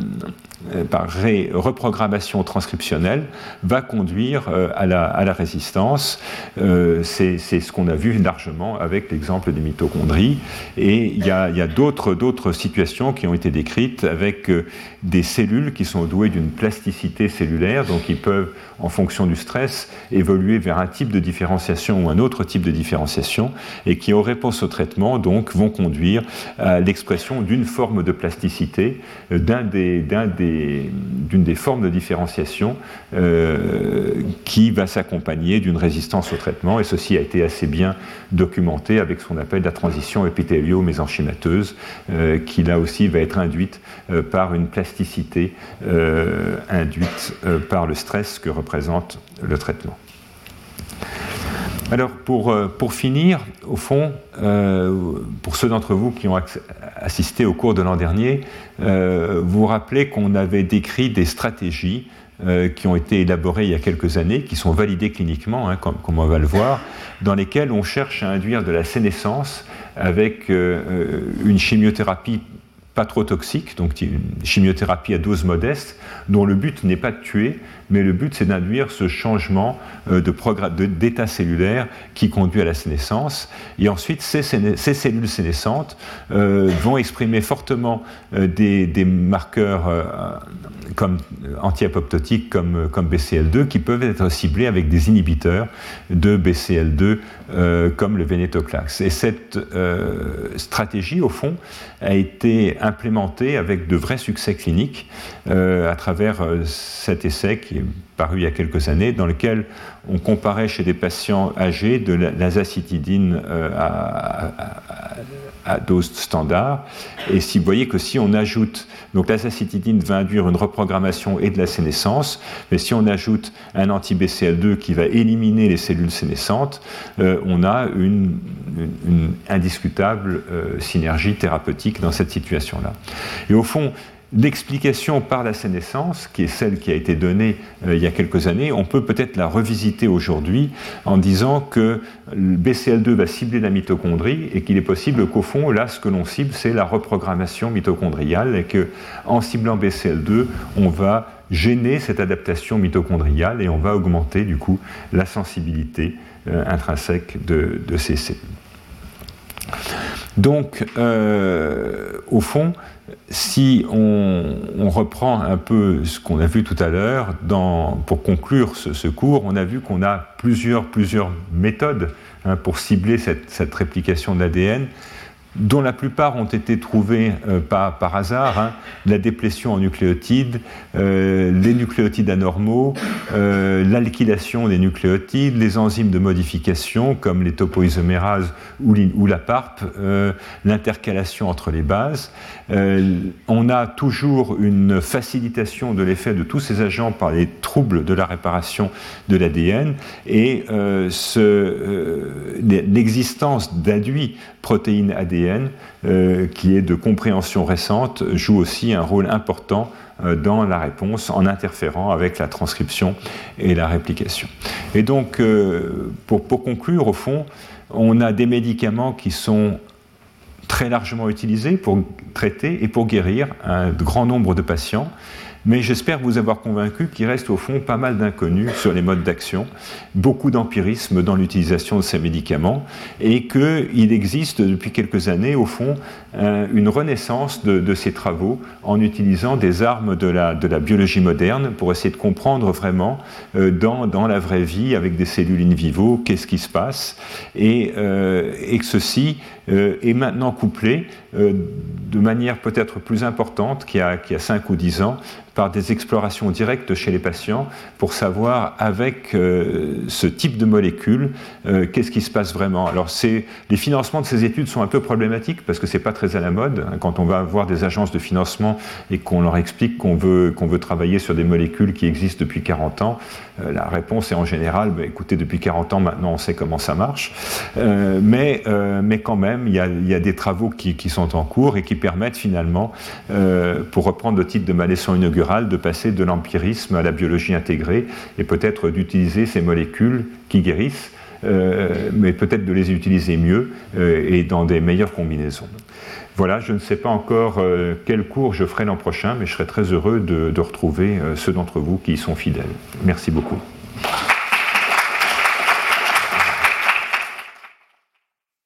par reprogrammation transcriptionnelle va conduire à la, à, la, résistance. c'est ce qu'on a vu largement avec l'exemple des mitochondries. Et il y a, d'autres situations qui ont été décrites avec des cellules qui sont douées d'une plasticité cellulaire, donc qui peuvent, en fonction du stress, évoluer vers un type de différenciation ou un autre type de différenciation, et qui, en réponse au traitement, donc, vont conduire à l'expression d'une forme de plasticité, euh, d'une des, des, des, formes de différenciation euh, qui va s'accompagner d'une résistance au traitement, et ceci a été assez bien documenté avec ce appelle la transition épithélio-mésenchymateuse, euh, qui là aussi va être induite par une plasticité euh, induite euh, par le stress que représente le traitement. Alors pour, euh, pour finir, au fond, pour ceux d'entre vous qui ont assisté au cours de l'an dernier, vous vous rappelez qu'on avait décrit des stratégies qui ont été élaborées il y a quelques années, qui sont validées cliniquement, hein, comme, on va le voir, dans lesquelles on cherche à induire de la sénescence avec une chimiothérapie pas trop toxique, donc une chimiothérapie à dose modeste, dont le but n'est pas de tuer, mais le but c'est d'induire ce changement euh, d'état cellulaire qui conduit à la sénescence. Et ensuite, ces, cellules sénescentes euh, vont exprimer fortement euh, des, marqueurs comme anti-apoptotiques comme, comme BCL2 qui peuvent être ciblés avec des inhibiteurs de BCL2 comme le vénétoclax. Et cette stratégie, au fond, a été implémentée avec de vrais succès cliniques à travers cet essai qui est paru il y a quelques années, dans lequel on comparait chez des patients âgés de l'azacitidine euh, à, dose standard. Et si vous voyez que si on ajoute, donc l'azacitidine va induire une reprogrammation et de la sénescence, mais si on ajoute un anti-BCL2 qui va éliminer les cellules sénescentes, euh, on a une, indiscutable euh, synergie thérapeutique dans cette situation-là. Et au fond, L'explication par la sénescence, qui est celle qui a été donnée euh, il y a quelques années, on peut peut-être la revisiter aujourd'hui en disant que le BCL2 va cibler la mitochondrie et qu'il est possible qu'au fond, là, ce que l'on cible, c'est la reprogrammation mitochondriale et qu'en ciblant BCL2, on va gêner cette adaptation mitochondriale et on va augmenter du coup la sensibilité euh, intrinsèque de, ces cellules. Donc, euh, au fond, si on, reprend un peu ce qu'on a vu tout à l'heure, pour conclure ce, cours, on a vu qu'on a plusieurs, plusieurs méthodes hein, pour cibler cette, réplication de l'ADN. Dont la plupart ont été trouvés euh, par hasard, hein. la déplétion en nucléotides, euh, les nucléotides anormaux, euh, l'alkylation des nucléotides, les enzymes de modification comme les topoisomérases ou, ou la PARP, l'intercalation entre les bases. on a toujours une facilitation de l'effet de tous ces agents par les troubles de la réparation de l'ADN et l'existence d'aduits protéines ADN, euh, qui est de compréhension récente, joue aussi un rôle important euh, dans la réponse en interférant avec la transcription et la réplication. Et donc, euh, pour, pour, conclure, au fond, on a des médicaments qui sont très largement utilisés pour traiter et pour guérir un grand nombre de patients mais j'espère vous avoir convaincu qu'il reste au fond pas mal d'inconnus sur les modes d'action, beaucoup d'empirisme dans l'utilisation de ces médicaments, et qu'il existe depuis quelques années, au fond, une renaissance de, ces travaux en utilisant des armes de la, biologie moderne pour essayer de comprendre vraiment euh, dans, la vraie vie, avec des cellules in vivo, qu'est-ce qui se passe, et, euh, que ceci euh, est maintenant couplé de manière peut-être plus importante qu'il y, a, qu'il y a 5 ou 10 ans par des explorations directes chez les patients pour savoir avec euh, ce type de molécules euh, qu'est-ce qui se passe vraiment. Alors les financements de ces études sont un peu problématiques parce que c'est pas très à la mode quand on va voir des agences de financement et qu'on leur explique qu'on veut qu'on veut travailler sur des molécules qui existent depuis 40 ans. Euh, la réponse est en général, bah, écoutez, depuis 40 ans maintenant on sait comment ça marche, mais mais quand même il y a, des travaux qui, sont en cours et qui permettent finalement, pour reprendre le titre de ma leçon inaugurale de passer de l'empirisme à la biologie intégrée et peut-être d'utiliser ces molécules qui guérissent, euh, mais peut-être de les utiliser mieux euh, et dans des meilleures combinaisons. Voilà, je ne sais pas encore euh, quel cours je ferai l'an prochain, mais je serai très heureux de, retrouver ceux d'entre vous qui y sont fidèles. Merci beaucoup.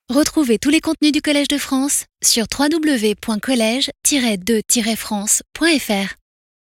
Retrouvez tous les contenus du Collège de France sur www.colège-2-france.fr.